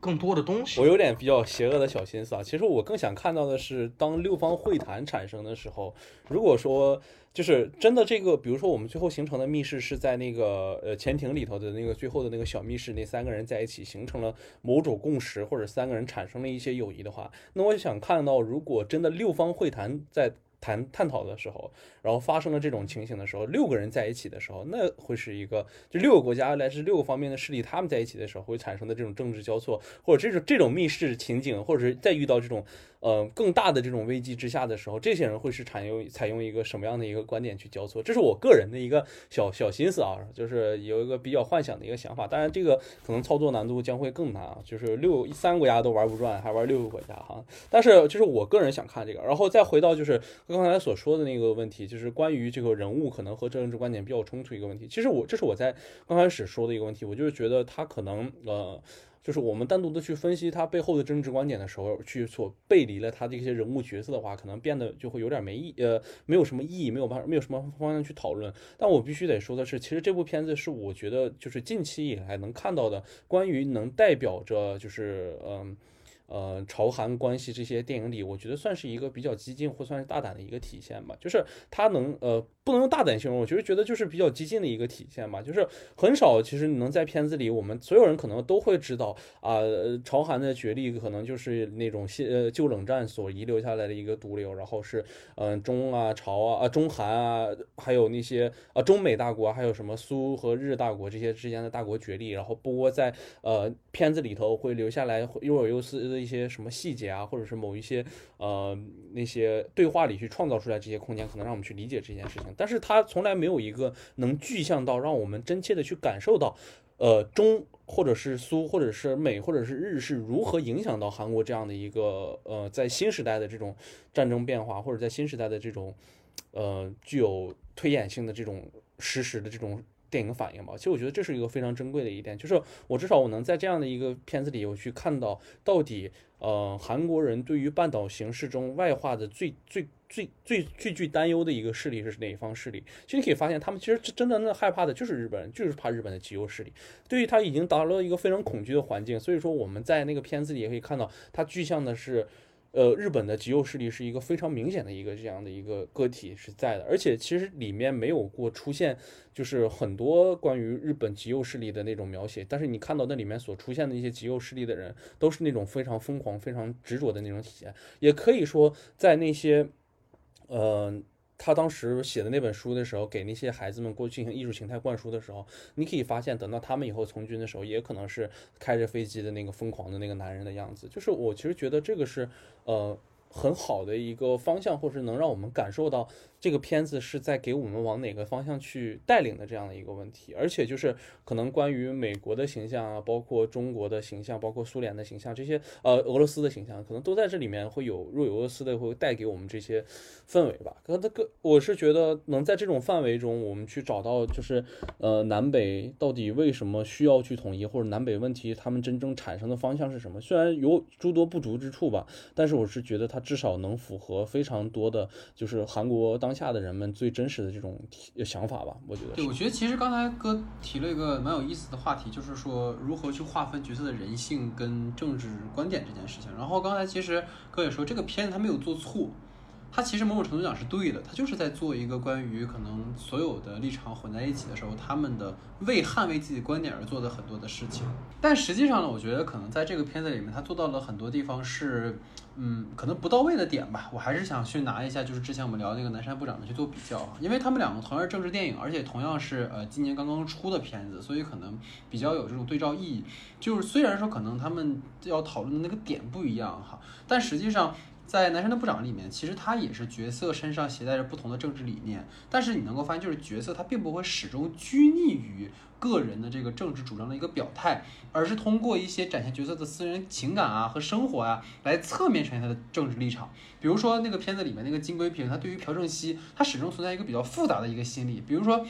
更多的东西，我有点比较邪恶的小心思啊。其实我更想看到的是，当六方会谈产生的时候，如果说就是真的这个，比如说我们最后形成的密室是在那个呃潜艇里头的那个最后的那个小密室，那三个人在一起形成了某种共识，或者三个人产生了一些友谊的话，那我想看到，如果真的六方会谈在谈探讨的时候。然后发生了这种情形的时候，六个人在一起的时候，那会是一个就六个国家来自六个方面的势力，他们在一起的时候会产生的这种政治交错，或者这种这种密室情景，或者是再遇到这种呃更大的这种危机之下的时候，这些人会是采用采用一个什么样的一个观点去交错？这是我个人的一个小小心思啊，就是有一个比较幻想的一个想法。当然，这个可能操作难度将会更难啊，就是六三个国家都玩不转，还玩六个国家哈。但是就是我个人想看这个，然后再回到就是刚才所说的那个问题，就是关于这个人物可能和政治观点比较冲突一个问题。其实我这是我在刚开始说的一个问题，我就是觉得他可能呃，就是我们单独的去分析他背后的政治观点的时候，去所背离了他的一些人物角色的话，可能变得就会有点没意呃，没有什么意义，没有办法，没有什么方向去讨论。但我必须得说的是，其实这部片子是我觉得就是近期以来能看到的关于能代表着就是嗯。呃，朝韩关系这些电影里，我觉得算是一个比较激进或算是大胆的一个体现吧。就是他能呃不能用大胆形容，我觉得觉得就是比较激进的一个体现吧。就是很少，其实你能在片子里，我们所有人可能都会知道啊，朝韩的角力可能就是那种现呃旧冷战所遗留下来的一个毒瘤，然后是嗯中啊朝啊啊中韩啊，还有那些啊中美大国，还有什么苏和日大国这些之间的大国角力，然后不过在呃片子里头会留下来若有又思的一些什么细节啊，或者是某一些呃那些对话里去创造出来这些空间，可能让我们去理解这件事情。但是它从来没有一个能具象到让我们真切的去感受到，呃，中或者是苏或者是美或者是日是如何影响到韩国这样的一个呃，在新时代的这种战争变化，或者在新时代的这种呃具有推演性的这种实时的这种。电影反应吧，其实我觉得这是一个非常珍贵的一点，就是我至少我能在这样的一个片子里，我去看到到底，呃，韩国人对于半岛形势中外化的最最最最最具担忧的一个势力是哪一方势力？其实你可以发现，他们其实真正的害怕的就是日本人，就是怕日本的极右势力。对于他已经达到了一个非常恐惧的环境，所以说我们在那个片子里也可以看到，他具象的是。呃，日本的极右势力是一个非常明显的一个这样的一个个体是在的，而且其实里面没有过出现，就是很多关于日本极右势力的那种描写，但是你看到那里面所出现的一些极右势力的人，都是那种非常疯狂、非常执着的那种体现，也可以说在那些，呃。他当时写的那本书的时候，给那些孩子们过去进行艺术形态灌输的时候，你可以发现，等到他们以后从军的时候，也可能是开着飞机的那个疯狂的那个男人的样子。就是我其实觉得这个是，呃。很好的一个方向，或是能让我们感受到这个片子是在给我们往哪个方向去带领的这样的一个问题。而且就是可能关于美国的形象啊，包括中国的形象，包括苏联的形象，这些呃俄罗斯的形象，可能都在这里面会有若有俄罗斯的会带给我们这些氛围吧。可能个我是觉得能在这种范围中，我们去找到就是呃南北到底为什么需要去统一，或者南北问题他们真正产生的方向是什么？虽然有诸多不足之处吧，但是我是觉得它。至少能符合非常多的就是韩国当下的人们最真实的这种想法吧，我觉得。对，我觉得其实刚才哥提了一个蛮有意思的话题，就是说如何去划分角色的人性跟政治观点这件事情。然后刚才其实哥也说，这个片子他没有做错。他其实某种程度讲是对的，他就是在做一个关于可能所有的立场混在一起的时候，他们的为捍卫自己观点而做的很多的事情。但实际上呢，我觉得可能在这个片子里面，他做到了很多地方是，嗯，可能不到位的点吧。我还是想去拿一下，就是之前我们聊那个南山部长的去做比较，因为他们两个同样是政治电影，而且同样是呃今年刚刚出的片子，所以可能比较有这种对照意义。就是虽然说可能他们要讨论的那个点不一样哈，但实际上。在南山的部长里面，其实他也是角色身上携带着不同的政治理念，但是你能够发现，就是角色他并不会始终拘泥于个人的这个政治主张的一个表态，而是通过一些展现角色的私人情感啊和生活啊，来侧面呈现他的政治立场。比如说那个片子里面那个金龟平，他对于朴正熙，他始终存在一个比较复杂的一个心理，比如说。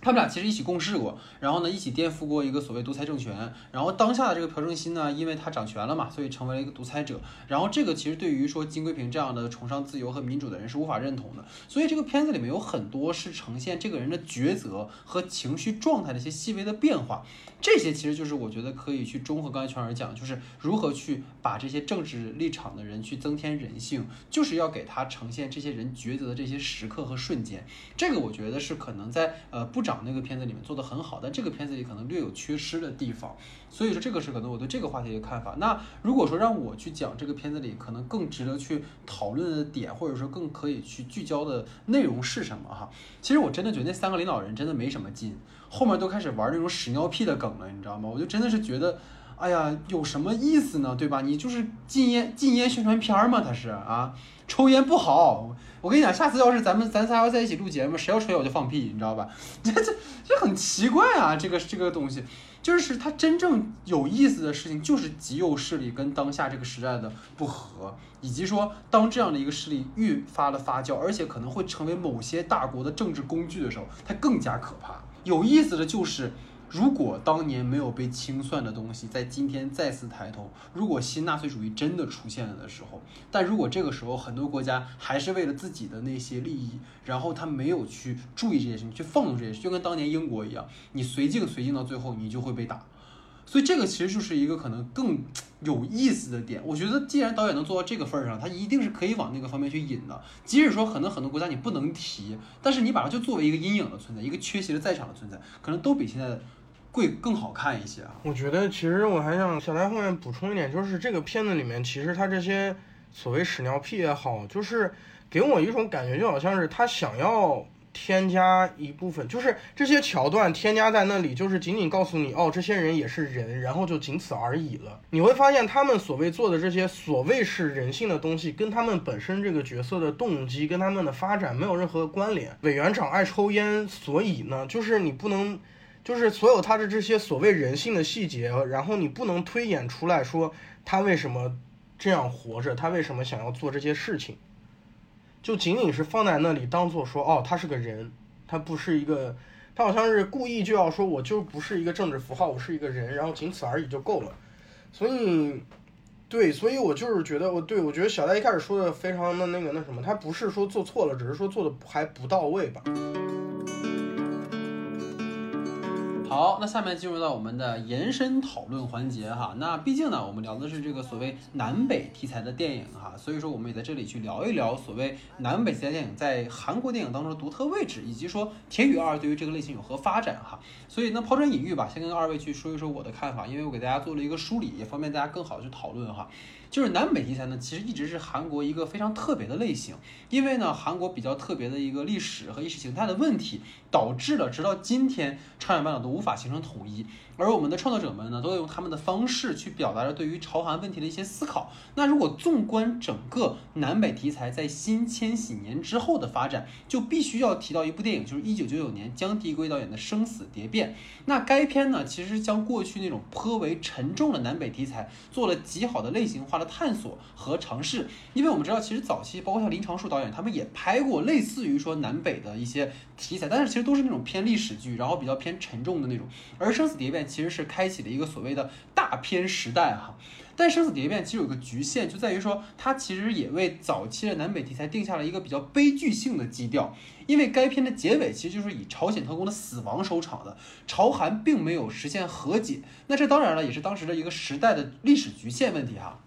他们俩其实一起共事过，然后呢，一起颠覆过一个所谓独裁政权。然后当下的这个朴正熙呢，因为他掌权了嘛，所以成为了一个独裁者。然后这个其实对于说金贵平这样的崇尚自由和民主的人是无法认同的。所以这个片子里面有很多是呈现这个人的抉择和情绪状态的一些细微的变化。这些其实就是我觉得可以去综合刚才全儿讲，就是如何去把这些政治立场的人去增添人性，就是要给他呈现这些人抉择的这些时刻和瞬间。这个我觉得是可能在呃部。长那个片子里面做的很好，但这个片子里可能略有缺失的地方，所以说这个是可能我对这个话题的看法。那如果说让我去讲这个片子里可能更值得去讨论的点，或者说更可以去聚焦的内容是什么哈？其实我真的觉得那三个领导人真的没什么劲，后面都开始玩那种屎尿屁的梗了，你知道吗？我就真的是觉得，哎呀，有什么意思呢？对吧？你就是禁烟禁烟宣传片嘛，他是啊，抽烟不好。我跟你讲，下次要是咱们咱仨要在一起录节目，谁要抽烟我就放屁，你知道吧？这这这很奇怪啊，这个这个东西，就是他真正有意思的事情，就是极右势力跟当下这个时代的不和，以及说当这样的一个势力愈发的发酵，而且可能会成为某些大国的政治工具的时候，它更加可怕。有意思的就是。如果当年没有被清算的东西在今天再次抬头，如果新纳粹主义真的出现了的时候，但如果这个时候很多国家还是为了自己的那些利益，然后他没有去注意这些事情，去放纵这些事，就跟当年英国一样，你绥靖绥靖到最后你就会被打。所以这个其实就是一个可能更有意思的点。我觉得既然导演能做到这个份儿上，他一定是可以往那个方面去引的。即使说可能很多国家你不能提，但是你把它就作为一个阴影的存在，一个缺席的在场的存在，可能都比现在会更好看一些啊。我觉得其实我还想想在后面补充一点，就是这个片子里面其实他这些所谓屎尿屁也好，就是给我一种感觉，就好像是他想要。添加一部分，就是这些桥段添加在那里，就是仅仅告诉你，哦，这些人也是人，然后就仅此而已了。你会发现，他们所谓做的这些所谓是人性的东西，跟他们本身这个角色的动机跟他们的发展没有任何关联。委员长爱抽烟，所以呢，就是你不能，就是所有他的这些所谓人性的细节，然后你不能推演出来说他为什么这样活着，他为什么想要做这些事情。就仅仅是放在那里当做说，哦，他是个人，他不是一个，他好像是故意就要说，我就不是一个政治符号，我是一个人，然后仅此而已就够了。所以，对，所以我就是觉得，我对我觉得小戴一开始说的非常的那个那什么，他不是说做错了，只是说做的还不到位吧。好，那下面进入到我们的延伸讨论环节哈。那毕竟呢，我们聊的是这个所谓南北题材的电影哈，所以说我们也在这里去聊一聊所谓南北题材电影在韩国电影当中的独特位置，以及说《铁与二》对于这个类型有何发展哈。所以呢，抛砖引玉吧，先跟二位去说一说我的看法，因为我给大家做了一个梳理，也方便大家更好去讨论哈。就是南北题材呢，其实一直是韩国一个非常特别的类型，因为呢，韩国比较特别的一个历史和意识形态的问题，导致了直到今天朝鲜半岛都无法形成统一。而我们的创作者们呢，都在用他们的方式去表达着对于朝韩问题的一些思考。那如果纵观整个南北题材在新千禧年之后的发展，就必须要提到一部电影，就是一九九九年姜迪圭导演的《生死蝶变》。那该片呢，其实将过去那种颇为沉重的南北题材做了极好的类型化的探索和尝试。因为我们知道，其实早期包括像林长树导演，他们也拍过类似于说南北的一些题材，但是其实都是那种偏历史剧，然后比较偏沉重的那种。而《生死蝶变》其实是开启了一个所谓的大片时代哈，但《生死蝶变》其实有个局限，就在于说它其实也为早期的南北题材定下了一个比较悲剧性的基调，因为该片的结尾其实就是以朝鲜特工的死亡收场的，朝韩并没有实现和解，那这当然了也是当时的一个时代的历史局限问题哈。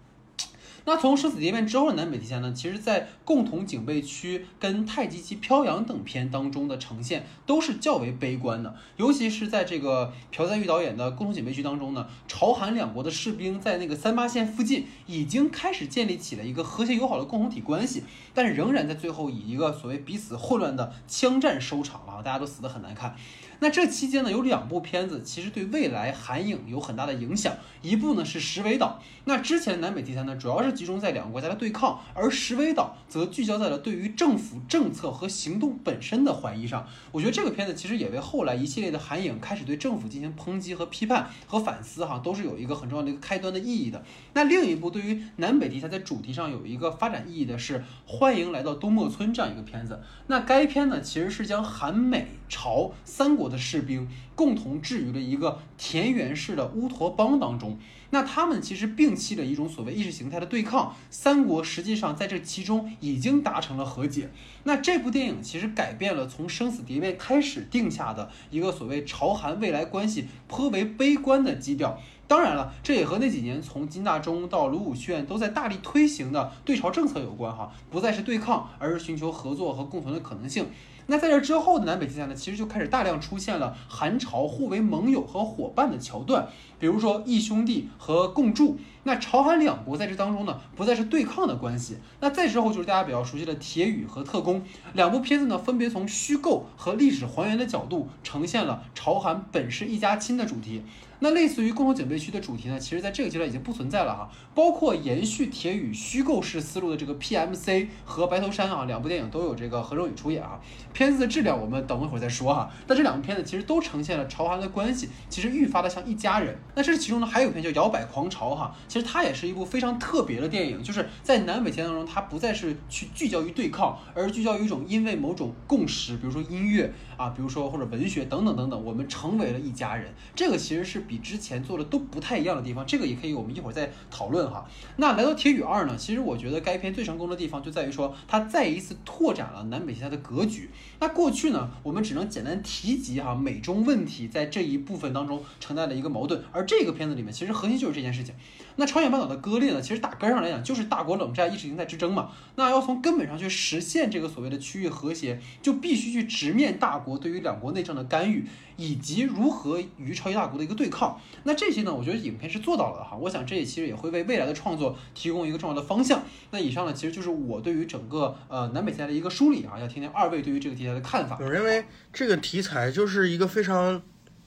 那从生死蝶变之后的南北题材呢，其实，在共同警备区跟太极旗飘扬等片当中的呈现都是较为悲观的，尤其是在这个朴赞玉导演的共同警备区当中呢，朝韩两国的士兵在那个三八线附近已经开始建立起了一个和谐友好的共同体关系，但仍然在最后以一个所谓彼此混乱的枪战收场了，大家都死得很难看。那这期间呢，有两部片子其实对未来韩影有很大的影响。一部呢是《石尾岛》，那之前南北题材呢主要是集中在两个国家的对抗，而《石尾岛》则聚焦在了对于政府政策和行动本身的怀疑上。我觉得这个片子其实也为后来一系列的韩影开始对政府进行抨击和批判和反思哈，都是有一个很重要的一个开端的意义的。那另一部对于南北题材在主题上有一个发展意义的是《欢迎来到东莫村》这样一个片子。那该片呢其实是将韩美朝三国。的士兵共同置于了一个田园式的乌托邦当中，那他们其实摒弃了一种所谓意识形态的对抗，三国实际上在这其中已经达成了和解。那这部电影其实改变了从生死蝶变开始定下的一个所谓朝韩未来关系颇为悲观的基调。当然了，这也和那几年从金大中到卢武铉都在大力推行的对朝政策有关哈，不再是对抗，而是寻求合作和共存的可能性。那在这之后的南北题材呢，其实就开始大量出现了寒潮互为盟友和伙伴的桥段，比如说义兄弟和共筑。那朝韩两国在这当中呢，不再是对抗的关系。那再之后就是大家比较熟悉的铁雨和特工两部片子呢，分别从虚构和历史还原的角度呈现了朝韩本是一家亲的主题。那类似于共同警备区的主题呢，其实在这个阶段已经不存在了哈。包括延续铁宇虚构式思路的这个 PMC 和白头山啊，两部电影都有这个何正宇出演啊。片子的质量我们等一会儿再说哈。但这两部片子其实都呈现了朝韩的关系，其实愈发的像一家人。那这其中呢，还有一片叫《摇摆狂潮》哈，其实它也是一部非常特别的电影，就是在南北题材当中，它不再是去聚焦于对抗，而聚焦于一种因为某种共识，比如说音乐啊，比如说或者文学等等等等，我们成为了一家人。这个其实是比之前做的都不太一样的地方，这个也可以我们一会儿再讨论哈。那来到《铁雨二》呢，其实我觉得该片最成功的地方就在于说，它再一次拓展了南北题材的格局。那过去呢，我们只能简单提及哈美中问题在这一部分当中承担了一个矛盾，而这个片子里面其实核心就是这件事情。那朝鲜半岛的割裂呢，其实打根上来讲就是大国冷战、意识形态之争嘛。那要从根本上去实现这个所谓的区域和谐，就必须去直面大国对于两国内政的干预，以及如何与超级大国的一个对抗。那这些呢，我觉得影片是做到了的哈。我想这也其实也会为未来的创作提供一个重要的方向。那以上呢，其实就是我对于整个呃南北题材的一个梳理啊，要听听二位对于这个题材的看法。我认为这个题材就是一个非常。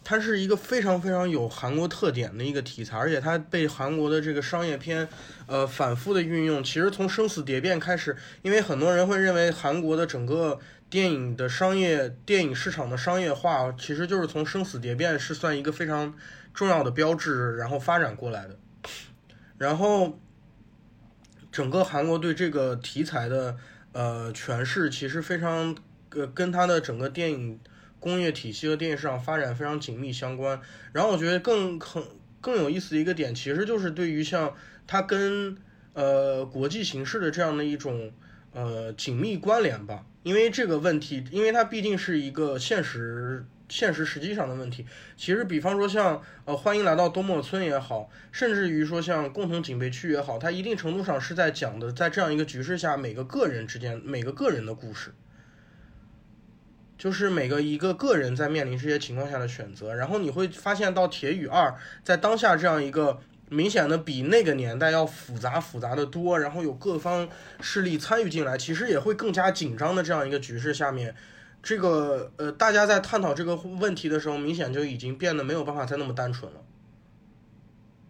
它是一个非常非常有韩国特点的一个题材，而且它被韩国的这个商业片，呃，反复的运用。其实从《生死蝶变》开始，因为很多人会认为韩国的整个电影的商业电影市场的商业化，其实就是从《生死蝶变》是算一个非常重要的标志，然后发展过来的。然后，整个韩国对这个题材的呃诠释，其实非常呃跟它的整个电影。工业体系和电影市场发展非常紧密相关。然后我觉得更很更有意思的一个点，其实就是对于像它跟呃国际形势的这样的一种呃紧密关联吧。因为这个问题，因为它毕竟是一个现实现实实际上的问题。其实，比方说像呃欢迎来到东莫村也好，甚至于说像共同警备区也好，它一定程度上是在讲的，在这样一个局势下，每个个人之间每个个人的故事。就是每个一个个人在面临这些情况下的选择，然后你会发现到《铁与二》在当下这样一个明显的比那个年代要复杂复杂的多，然后有各方势力参与进来，其实也会更加紧张的这样一个局势下面，这个呃大家在探讨这个问题的时候，明显就已经变得没有办法再那么单纯了。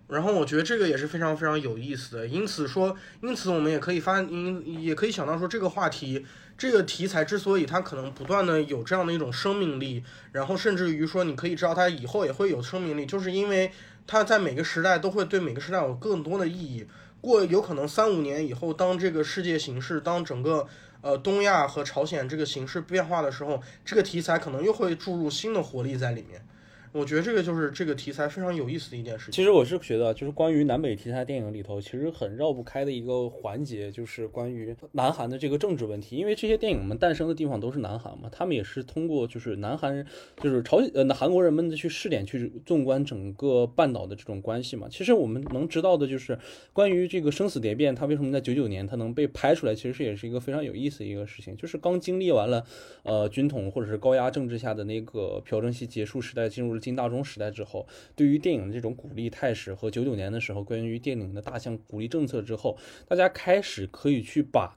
然后我觉得这个也是非常非常有意思的，因此说，因此我们也可以发，因也可以想到说这个话题。这个题材之所以它可能不断的有这样的一种生命力，然后甚至于说你可以知道它以后也会有生命力，就是因为它在每个时代都会对每个时代有更多的意义。过有可能三五年以后，当这个世界形势，当整个呃东亚和朝鲜这个形势变化的时候，这个题材可能又会注入新的活力在里面。我觉得这个就是这个题材非常有意思的一件事情。其实我是觉得，就是关于南北题材电影里头，其实很绕不开的一个环节，就是关于南韩的这个政治问题。因为这些电影们诞生的地方都是南韩嘛，他们也是通过就是南韩，就是朝鲜呃韩国人们的去试点去纵观整个半岛的这种关系嘛。其实我们能知道的就是关于这个生死蝶变，它为什么在九九年它能被拍出来，其实也是一个非常有意思的一个事情。就是刚经历完了呃军统或者是高压政治下的那个朴正熙结束时代，进入了。进大中时代之后，对于电影的这种鼓励态势和九九年的时候关于电影的大项鼓励政策之后，大家开始可以去把。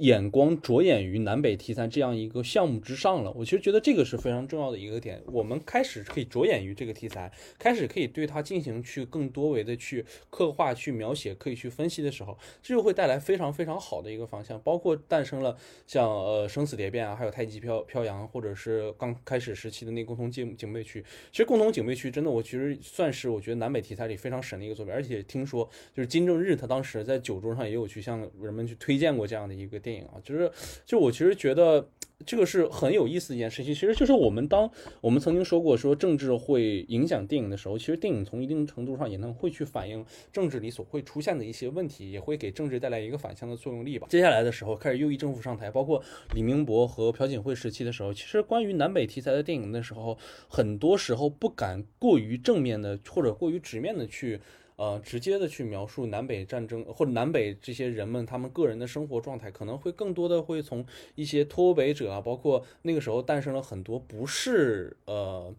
眼光着眼于南北题材这样一个项目之上了，我其实觉得这个是非常重要的一个点。我们开始可以着眼于这个题材，开始可以对它进行去更多维的去刻画、去描写、可以去分析的时候，这就会带来非常非常好的一个方向。包括诞生了像呃生死蝶变啊，还有太极飘飘扬，或者是刚开始时期的那共同警警备区。其实共同警备区真的，我其实算是我觉得南北题材里非常神的一个作品。而且听说就是金正日他当时在酒桌上也有去向人们去推荐过这样的一个电。电影啊，就是，就我其实觉得这个是很有意思的一件事情。其实就是我们当我们曾经说过说政治会影响电影的时候，其实电影从一定程度上也能会去反映政治里所会出现的一些问题，也会给政治带来一个反向的作用力吧。接下来的时候开始右翼政府上台，包括李明博和朴槿惠时期的时候，其实关于南北题材的电影的时候，很多时候不敢过于正面的或者过于直面的去。呃，直接的去描述南北战争或者南北这些人们他们个人的生活状态，可能会更多的会从一些脱北者啊，包括那个时候诞生了很多不是呃。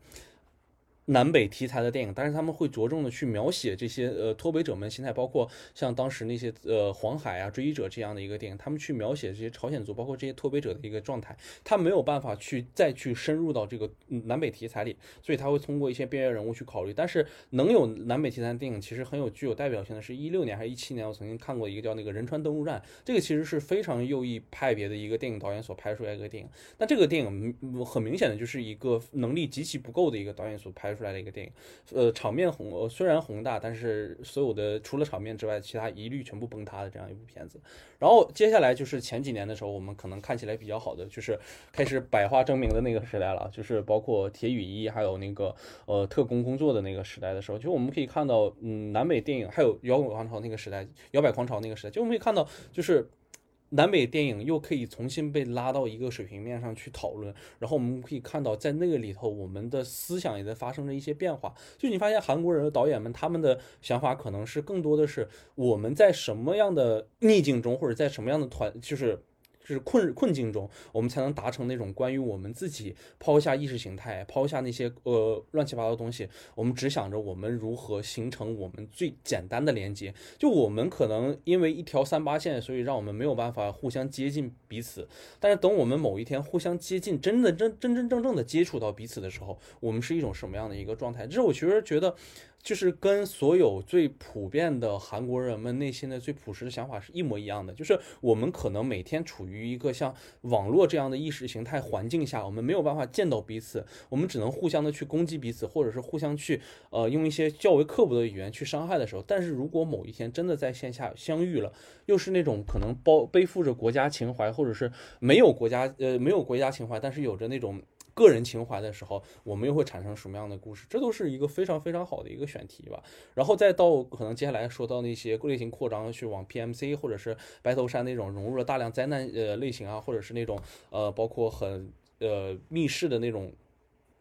南北题材的电影，但是他们会着重的去描写这些呃脱北者们心态，包括像当时那些呃黄海啊追击者这样的一个电影，他们去描写这些朝鲜族，包括这些脱北者的一个状态，他没有办法去再去深入到这个南北题材里，所以他会通过一些边缘人物去考虑。但是能有南北题材的电影，其实很有具有代表性的是一六年还是一七年，我曾经看过一个叫那个仁川登陆战，这个其实是非常右翼派别的一个电影导演所拍出来一个电影。那这个电影很明显的就是一个能力极其不够的一个导演所拍出。出来的一个电影。呃，场面宏呃虽然宏大，但是所有的除了场面之外，其他一律全部崩塌的这样一部片子。然后接下来就是前几年的时候，我们可能看起来比较好的，就是开始百花争鸣的那个时代了，就是包括铁雨衣，还有那个呃特工工作的那个时代的时候，就我们可以看到，嗯，南北电影还有摇滚狂潮那个时代，摇摆狂潮那个时代，就我们可以看到，就是。南北电影又可以重新被拉到一个水平面上去讨论，然后我们可以看到，在那个里头，我们的思想也在发生着一些变化。就你发现韩国人的导演们，他们的想法可能是更多的是我们在什么样的逆境中，或者在什么样的团，就是。是困困境中，我们才能达成那种关于我们自己抛下意识形态、抛下那些呃乱七八糟的东西，我们只想着我们如何形成我们最简单的连接。就我们可能因为一条三八线，所以让我们没有办法互相接近彼此。但是等我们某一天互相接近，真的真真真正正的接触到彼此的时候，我们是一种什么样的一个状态？这是我其实觉得。就是跟所有最普遍的韩国人们内心的最朴实的想法是一模一样的，就是我们可能每天处于一个像网络这样的意识形态环境下，我们没有办法见到彼此，我们只能互相的去攻击彼此，或者是互相去呃用一些较为刻薄的语言去伤害的时候。但是如果某一天真的在线下相遇了，又是那种可能包背负着国家情怀，或者是没有国家呃没有国家情怀，但是有着那种。个人情怀的时候，我们又会产生什么样的故事？这都是一个非常非常好的一个选题吧。然后再到可能接下来说到那些类型扩张，去往 PMC 或者是白头山那种融入了大量灾难呃类型啊，或者是那种呃包括很呃密室的那种。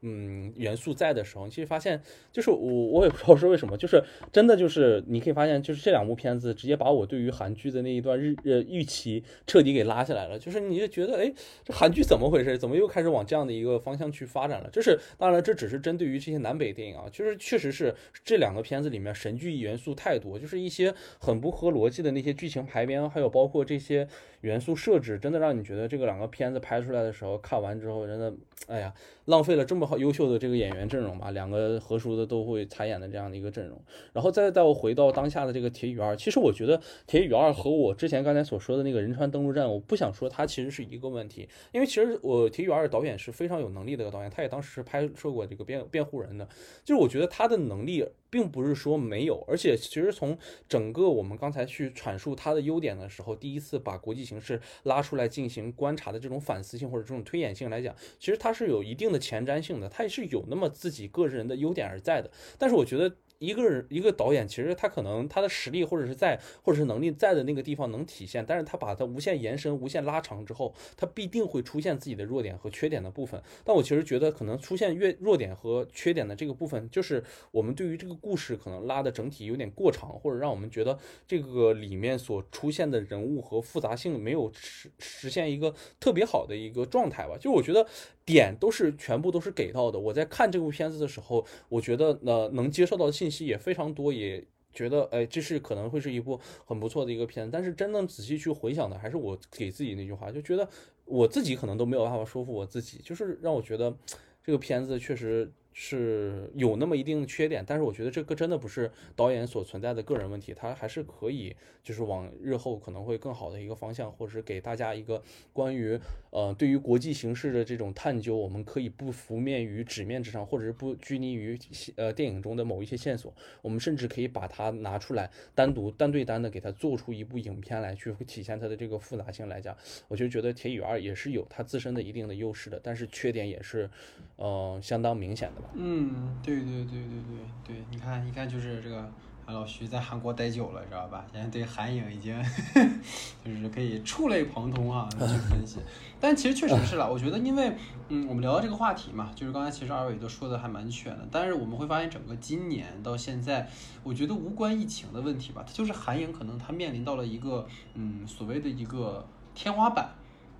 嗯，元素在的时候，其实发现就是我，我也不知道是为什么，就是真的就是你可以发现，就是这两部片子直接把我对于韩剧的那一段日呃预期彻底给拉下来了。就是你就觉得，哎，这韩剧怎么回事？怎么又开始往这样的一个方向去发展了？这是当然，这只是针对于这些南北电影啊，就是确实是这两个片子里面神剧元素太多，就是一些很不合逻辑的那些剧情排编，还有包括这些元素设置，真的让你觉得这个两个片子拍出来的时候，看完之后真的，哎呀。浪费了这么好优秀的这个演员阵容吧，两个合熟的都会参演的这样的一个阵容，然后再带我回到当下的这个《铁雨二》，其实我觉得《铁雨二》和我之前刚才所说的那个仁川登陆战，我不想说它其实是一个问题，因为其实我《铁雨二》导演是非常有能力的一个导演，他也当时是拍摄过这个辩辩护人的，就是我觉得他的能力。并不是说没有，而且其实从整个我们刚才去阐述它的优点的时候，第一次把国际形势拉出来进行观察的这种反思性或者这种推演性来讲，其实它是有一定的前瞻性的，它也是有那么自己个人的优点而在的。但是我觉得。一个人一个导演，其实他可能他的实力或者是在或者是能力在的那个地方能体现，但是他把它无限延伸、无限拉长之后，他必定会出现自己的弱点和缺点的部分。但我其实觉得，可能出现越弱点和缺点的这个部分，就是我们对于这个故事可能拉的整体有点过长，或者让我们觉得这个里面所出现的人物和复杂性没有实实现一个特别好的一个状态吧。就我觉得。点都是全部都是给到的。我在看这部片子的时候，我觉得呃能接受到的信息也非常多，也觉得哎这是可能会是一部很不错的一个片子。但是真正仔细去回想的，还是我给自己那句话，就觉得我自己可能都没有办法说服我自己，就是让我觉得这个片子确实。是有那么一定的缺点，但是我觉得这个真的不是导演所存在的个人问题，他还是可以就是往日后可能会更好的一个方向，或者是给大家一个关于呃对于国际形势的这种探究，我们可以不浮面于纸面之上，或者是不拘泥于呃电影中的某一些线索，我们甚至可以把它拿出来单独单对单的给它做出一部影片来，去体现它的这个复杂性来讲，我就觉得《铁雨二》也是有它自身的一定的优势的，但是缺点也是呃相当明显的吧。嗯，对对对对对对，你看，一看就是这个老徐在韩国待久了，知道吧？现在对韩影已经呵 呵就是可以触类旁通啊，去分析。但其实确实是了，我觉得，因为嗯，我们聊到这个话题嘛，就是刚才其实二位都说的还蛮全的。但是我们会发现，整个今年到现在，我觉得无关疫情的问题吧，它就是韩影可能它面临到了一个嗯所谓的一个天花板。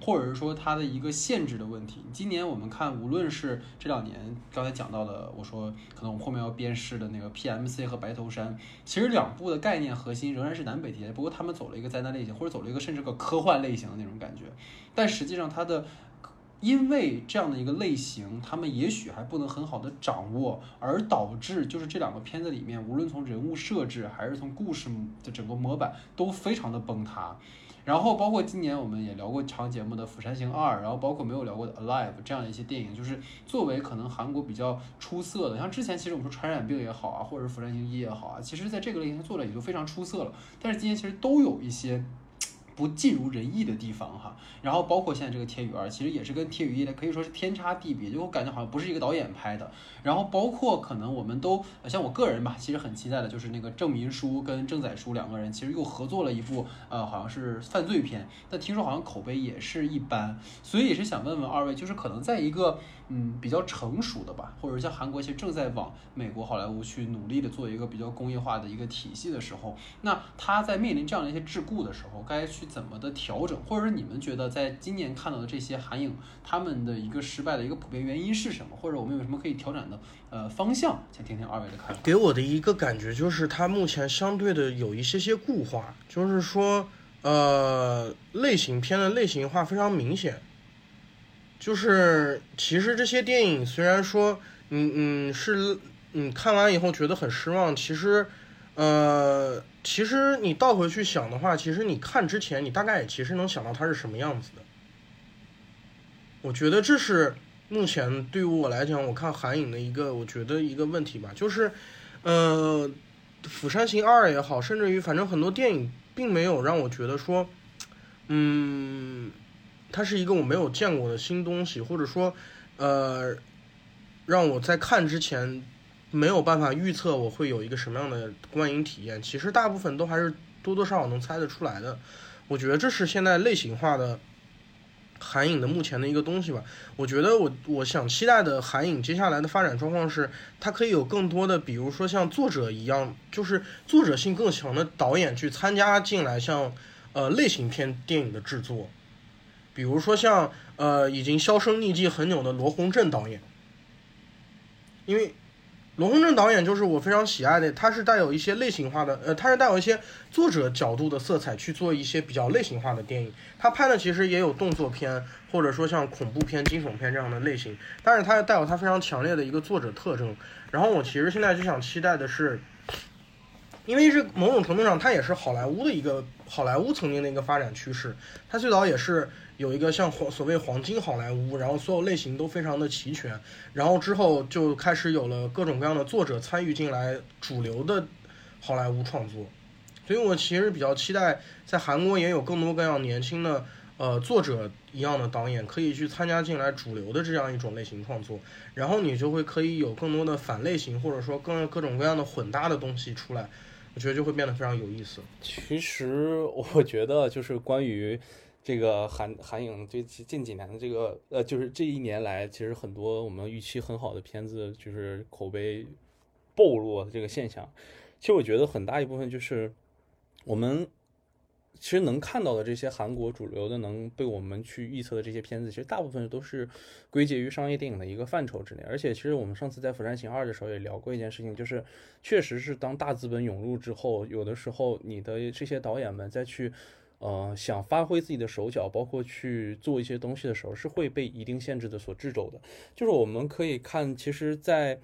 或者是说它的一个限制的问题。今年我们看，无论是这两年刚才讲到的，我说可能我们后面要编试的那个 PMC 和白头山，其实两部的概念核心仍然是南北题材，不过他们走了一个灾难类型，或者走了一个甚至个科幻类型的那种感觉。但实际上它的，因为这样的一个类型，他们也许还不能很好的掌握，而导致就是这两个片子里面，无论从人物设置还是从故事的整个模板都非常的崩塌。然后包括今年我们也聊过长节目的《釜山行二》，然后包括没有聊过的《Alive》这样的一些电影，就是作为可能韩国比较出色的，像之前其实我们说传染病也好啊，或者是《釜山行一》也好啊，其实在这个类型做的也就非常出色了。但是今年其实都有一些。不尽如人意的地方哈，然后包括现在这个《铁雨二》，其实也是跟《铁雨一》的可以说是天差地别，就我感觉好像不是一个导演拍的。然后包括可能我们都像我个人吧，其实很期待的就是那个郑民书跟郑宰书两个人，其实又合作了一部呃好像是犯罪片，但听说好像口碑也是一般，所以也是想问问二位，就是可能在一个。嗯，比较成熟的吧，或者像韩国其实正在往美国好莱坞去努力的做一个比较工业化的一个体系的时候，那他在面临这样的一些桎梏的时候，该去怎么的调整，或者是你们觉得在今年看到的这些韩影，他们的一个失败的一个普遍原因是什么，或者我们有什么可以调整的呃方向？想听听二位的看法。给我的一个感觉就是，他目前相对的有一些些固化，就是说，呃，类型片的类型化非常明显。就是其实这些电影虽然说，嗯嗯是，你看完以后觉得很失望，其实，呃，其实你倒回去想的话，其实你看之前，你大概也其实能想到它是什么样子的。我觉得这是目前对于我来讲，我看韩影的一个我觉得一个问题吧，就是，呃，《釜山行二》也好，甚至于反正很多电影并没有让我觉得说，嗯。它是一个我没有见过的新东西，或者说，呃，让我在看之前没有办法预测我会有一个什么样的观影体验。其实大部分都还是多多少少能猜得出来的。我觉得这是现在类型化的韩影的目前的一个东西吧。我觉得我我想期待的韩影接下来的发展状况是，它可以有更多的，比如说像作者一样，就是作者性更强的导演去参加进来，像呃类型片电影的制作。比如说像呃已经销声匿迹很久的罗洪镇导演，因为罗洪镇导演就是我非常喜爱的，他是带有一些类型化的，呃，他是带有一些作者角度的色彩去做一些比较类型化的电影。他拍的其实也有动作片，或者说像恐怖片、惊悚片这样的类型，但是他带有他非常强烈的一个作者特征。然后我其实现在就想期待的是，因为是某种程度上，它也是好莱坞的一个好莱坞曾经的一个发展趋势，它最早也是。有一个像黄所谓黄金好莱坞，然后所有类型都非常的齐全，然后之后就开始有了各种各样的作者参与进来主流的好莱坞创作，所以我其实比较期待在韩国也有更多各样年轻的呃作者一样的导演可以去参加进来主流的这样一种类型创作，然后你就会可以有更多的反类型或者说更各种各样的混搭的东西出来，我觉得就会变得非常有意思。其实我觉得就是关于。这个韩韩影最近几年的这个呃，就是这一年来，其实很多我们预期很好的片子，就是口碑暴露的这个现象。其实我觉得很大一部分就是我们其实能看到的这些韩国主流的能被我们去预测的这些片子，其实大部分都是归结于商业电影的一个范畴之内。而且，其实我们上次在《釜山行二》的时候也聊过一件事情，就是确实是当大资本涌入之后，有的时候你的这些导演们再去。呃，想发挥自己的手脚，包括去做一些东西的时候，是会被一定限制的所制肘的。就是我们可以看，其实，在，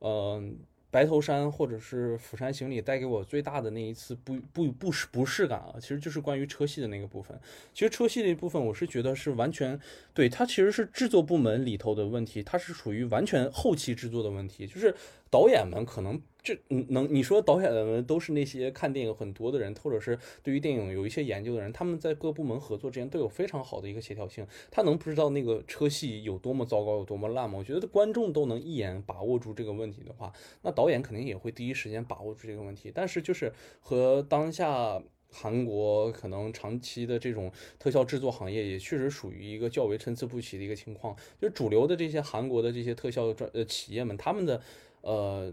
嗯。白头山或者是釜山行里带给我最大的那一次不不不适不适感啊，其实就是关于车系的那个部分。其实车系的一部分，我是觉得是完全对它其实是制作部门里头的问题，它是属于完全后期制作的问题。就是导演们可能这能你说导演们都是那些看电影很多的人，或者是对于电影有一些研究的人，他们在各部门合作之间都有非常好的一个协调性。他能不知道那个车戏有多么糟糕有多么烂吗？我觉得观众都能一眼把握住这个问题的话，那导。导演肯定也会第一时间把握住这个问题，但是就是和当下韩国可能长期的这种特效制作行业也确实属于一个较为参差不齐的一个情况，就是主流的这些韩国的这些特效专呃企业们，他们的呃。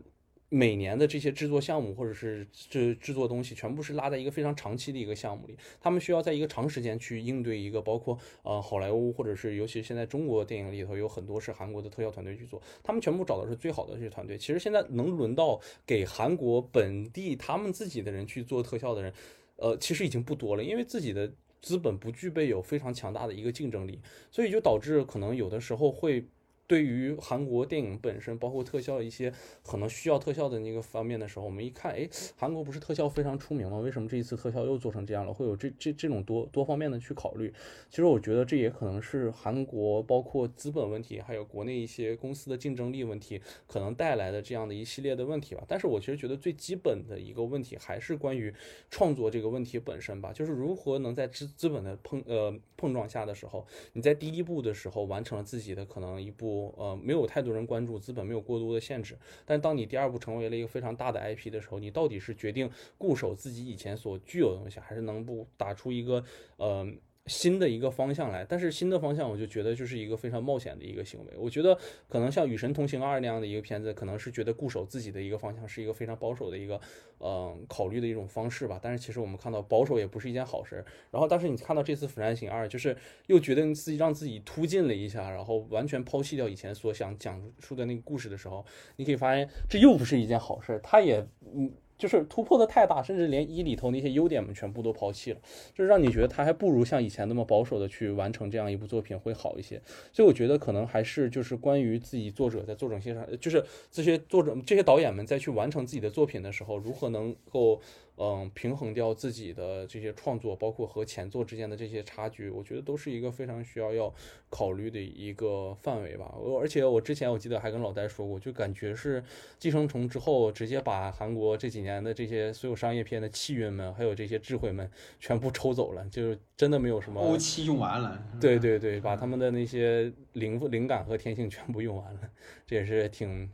每年的这些制作项目或者是制制作东西，全部是拉在一个非常长期的一个项目里。他们需要在一个长时间去应对一个包括呃好莱坞或者是尤其现在中国电影里头有很多是韩国的特效团队去做，他们全部找的是最好的这些团队。其实现在能轮到给韩国本地他们自己的人去做特效的人，呃，其实已经不多了，因为自己的资本不具备有非常强大的一个竞争力，所以就导致可能有的时候会。对于韩国电影本身，包括特效一些可能需要特效的那个方面的时候，我们一看，哎，韩国不是特效非常出名吗？为什么这一次特效又做成这样了？会有这这这种多多方面的去考虑。其实我觉得这也可能是韩国包括资本问题，还有国内一些公司的竞争力问题，可能带来的这样的一系列的问题吧。但是我其实觉得最基本的一个问题还是关于创作这个问题本身吧，就是如何能在资资本的碰呃碰撞下的时候，你在第一步的时候完成了自己的可能一部。呃，没有太多人关注，资本没有过多的限制。但当你第二步成为了一个非常大的 IP 的时候，你到底是决定固守自己以前所具有的东西，还是能不打出一个呃？新的一个方向来，但是新的方向我就觉得就是一个非常冒险的一个行为。我觉得可能像《与神同行二》那样的一个片子，可能是觉得固守自己的一个方向是一个非常保守的一个，嗯，考虑的一种方式吧。但是其实我们看到保守也不是一件好事。然后，但是你看到这次《釜山行二》，就是又觉得自己让自己突进了一下，然后完全抛弃掉以前所想讲述的那个故事的时候，你可以发现这又不是一件好事。他也，嗯。就是突破的太大，甚至连一里头那些优点们全部都抛弃了，就是让你觉得他还不如像以前那么保守的去完成这样一部作品会好一些。所以我觉得可能还是就是关于自己作者在作者线上，就是这些作者这些导演们在去完成自己的作品的时候，如何能够。嗯，平衡掉自己的这些创作，包括和前作之间的这些差距，我觉得都是一个非常需要要考虑的一个范围吧。我而且我之前我记得还跟老戴说过，就感觉是《寄生虫》之后，直接把韩国这几年的这些所有商业片的气运们，还有这些智慧们全部抽走了，就是真的没有什么。欧气用完了。对对对，把他们的那些灵灵感和天性全部用完了，这也是挺。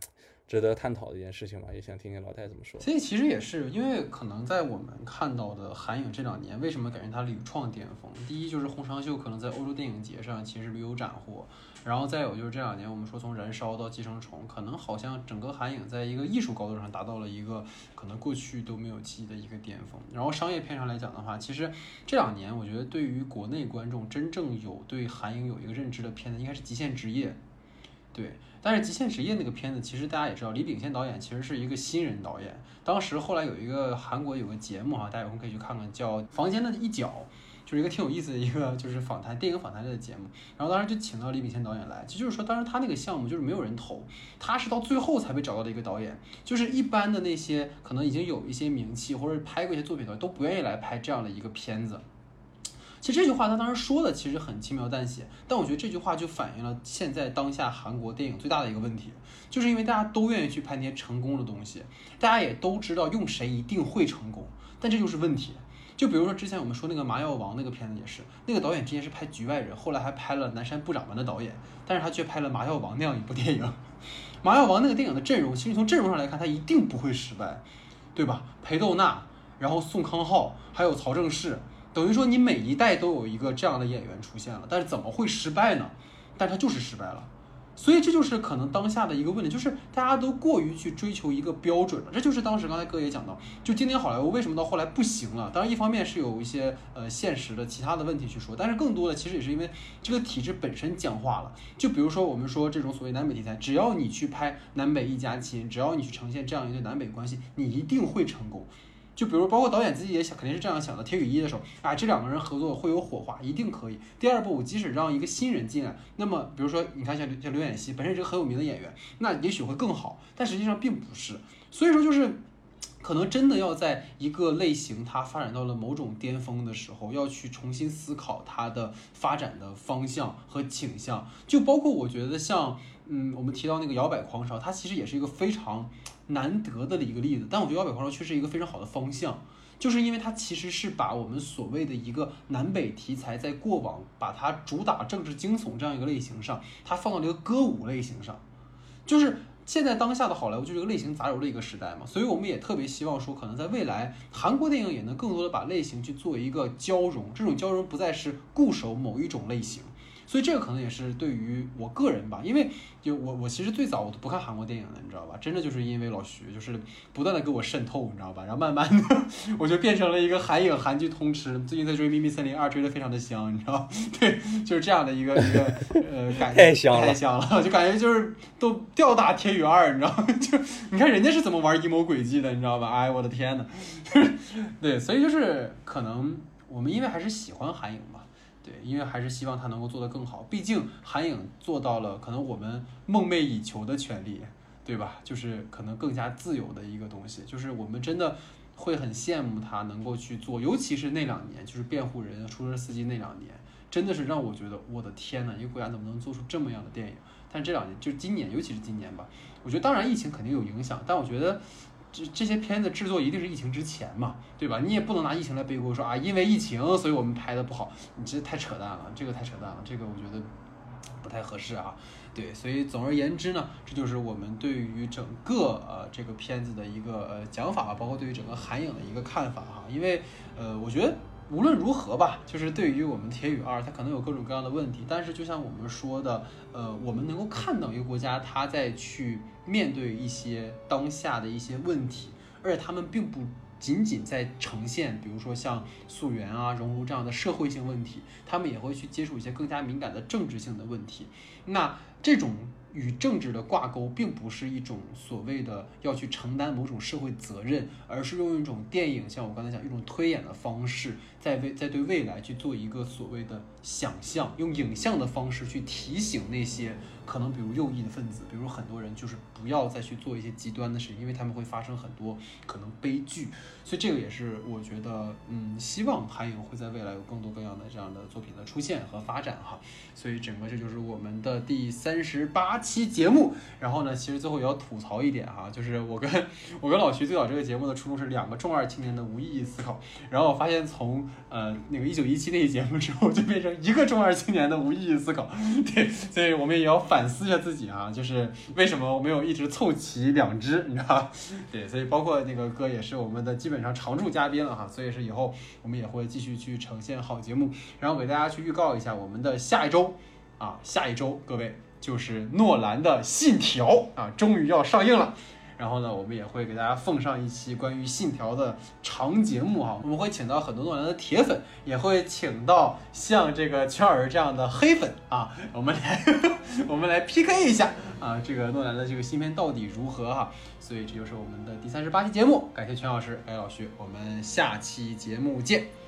值得探讨的一件事情吧，也想听听老太怎么说。所以其实也是因为可能在我们看到的韩影这两年，为什么感觉它屡创巅峰？第一就是洪长秀可能在欧洲电影节上其实屡有斩获，然后再有就是这两年我们说从燃烧到寄生虫，可能好像整个韩影在一个艺术高度上达到了一个可能过去都没有记忆的一个巅峰。然后商业片上来讲的话，其实这两年我觉得对于国内观众真正有对韩影有一个认知的片子，应该是《极限职业》。对，但是《极限职业》那个片子，其实大家也知道，李秉宪导演其实是一个新人导演。当时后来有一个韩国有个节目哈，大家有空可以去看看，叫《房间的一角》，就是一个挺有意思的一个就是访谈电影访谈类的节目。然后当时就请到李秉宪导演来，其实就是说当时他那个项目就是没有人投，他是到最后才被找到的一个导演。就是一般的那些可能已经有一些名气或者拍过一些作品的都不愿意来拍这样的一个片子。其实这句话他当时说的其实很轻描淡写，但我觉得这句话就反映了现在当下韩国电影最大的一个问题，就是因为大家都愿意去拍那些成功的东西，大家也都知道用谁一定会成功，但这就是问题。就比如说之前我们说那个麻药王那个片子也是，那个导演之前是拍局外人，后来还拍了南山部长们的导演，但是他却拍了麻药王那样一部电影。麻药王那个电影的阵容，其实从阵容上来看，他一定不会失败，对吧？裴斗娜，然后宋康昊，还有曹正奭。等于说你每一代都有一个这样的演员出现了，但是怎么会失败呢？但他就是失败了，所以这就是可能当下的一个问题，就是大家都过于去追求一个标准了。这就是当时刚才哥也讲到，就今天好莱坞为什么到后来不行了？当然一方面是有一些呃现实的其他的问题去说，但是更多的其实也是因为这个体制本身僵化了。就比如说我们说这种所谓南北题材，只要你去拍南北一家亲，只要你去呈现这样一对南北关系，你一定会成功。就比如，包括导演自己也想，肯定是这样想的。铁与一的时候，啊，这两个人合作会有火花，一定可以。第二部，我即使让一个新人进来，那么，比如说，你看像像刘演熙，本身是个很有名的演员，那也许会更好。但实际上并不是。所以说，就是可能真的要在一个类型它发展到了某种巅峰的时候，要去重新思考它的发展的方向和倾向。就包括我觉得像，嗯，我们提到那个摇摆狂潮，它其实也是一个非常。难得的一个例子，但我觉得《摇摆狂潮》却是一个非常好的方向，就是因为它其实是把我们所谓的一个南北题材，在过往把它主打政治惊悚这样一个类型上，它放到了一个歌舞类型上，就是现在当下的好莱坞就是一个类型杂糅的一个时代嘛，所以我们也特别希望说，可能在未来韩国电影也能更多的把类型去做一个交融，这种交融不再是固守某一种类型。所以这个可能也是对于我个人吧，因为就我我其实最早我都不看韩国电影的，你知道吧？真的就是因为老徐就是不断的给我渗透，你知道吧？然后慢慢的 我就变成了一个韩影韩剧通吃，最近在追《秘密森林二》，追的非常的香，你知道？对，就是这样的一个一个呃感觉，太香了，太香了，就感觉就是都吊打《铁雨二》，你知道吗？就你看人家是怎么玩阴谋诡计的，你知道吧？哎，我的天呐，对，所以就是可能我们因为还是喜欢韩影嘛。对，因为还是希望他能够做得更好。毕竟韩影做到了可能我们梦寐以求的权利，对吧？就是可能更加自由的一个东西，就是我们真的会很羡慕他能够去做，尤其是那两年，就是辩护人、出租车司机那两年，真的是让我觉得我的天呐，一个国家怎么能做出这么样的电影？但这两年，就今年，尤其是今年吧，我觉得当然疫情肯定有影响，但我觉得。这这些片子制作一定是疫情之前嘛，对吧？你也不能拿疫情来背锅，说啊，因为疫情，所以我们拍的不好，你这太扯淡了，这个太扯淡了，这个我觉得不太合适啊。对，所以总而言之呢，这就是我们对于整个呃这个片子的一个呃讲法，包括对于整个韩影的一个看法哈。因为呃，我觉得无论如何吧，就是对于我们铁宇二，它可能有各种各样的问题，但是就像我们说的，呃，我们能够看到一个国家，它在去。面对一些当下的一些问题，而且他们并不仅仅在呈现，比如说像溯源啊、熔炉这样的社会性问题，他们也会去接触一些更加敏感的政治性的问题。那这种。与政治的挂钩，并不是一种所谓的要去承担某种社会责任，而是用一种电影，像我刚才讲一种推演的方式，在未在对未来去做一个所谓的想象，用影像的方式去提醒那些可能比如右翼的分子，比如很多人就是不要再去做一些极端的事情，因为他们会发生很多可能悲剧。所以这个也是我觉得，嗯，希望韩影会在未来有更多各样的这样的作品的出现和发展哈。所以整个这就是我们的第三十八。期节目，然后呢，其实最后也要吐槽一点哈，就是我跟我跟老徐最早这个节目的初衷是两个中二青年的无意义思考，然后我发现从呃那个一九一七那期节目之后，就变成一个中二青年的无意义思考，对，所以我们也要反思一下自己啊，就是为什么我没有一直凑齐两只，你知道吧？对，所以包括那个哥也是我们的基本上常驻嘉宾了哈，所以是以后我们也会继续去呈现好节目，然后给大家去预告一下我们的下一周啊，下一周各位。就是诺兰的《信条》啊，终于要上映了。然后呢，我们也会给大家奉上一期关于《信条》的长节目哈。我们会请到很多诺兰的铁粉，也会请到像这个全老师这样的黑粉啊，我们来我们来 PK 一下啊，这个诺兰的这个新片到底如何哈。所以这就是我们的第三十八期节目，感谢全老师，感谢老徐，我们下期节目见。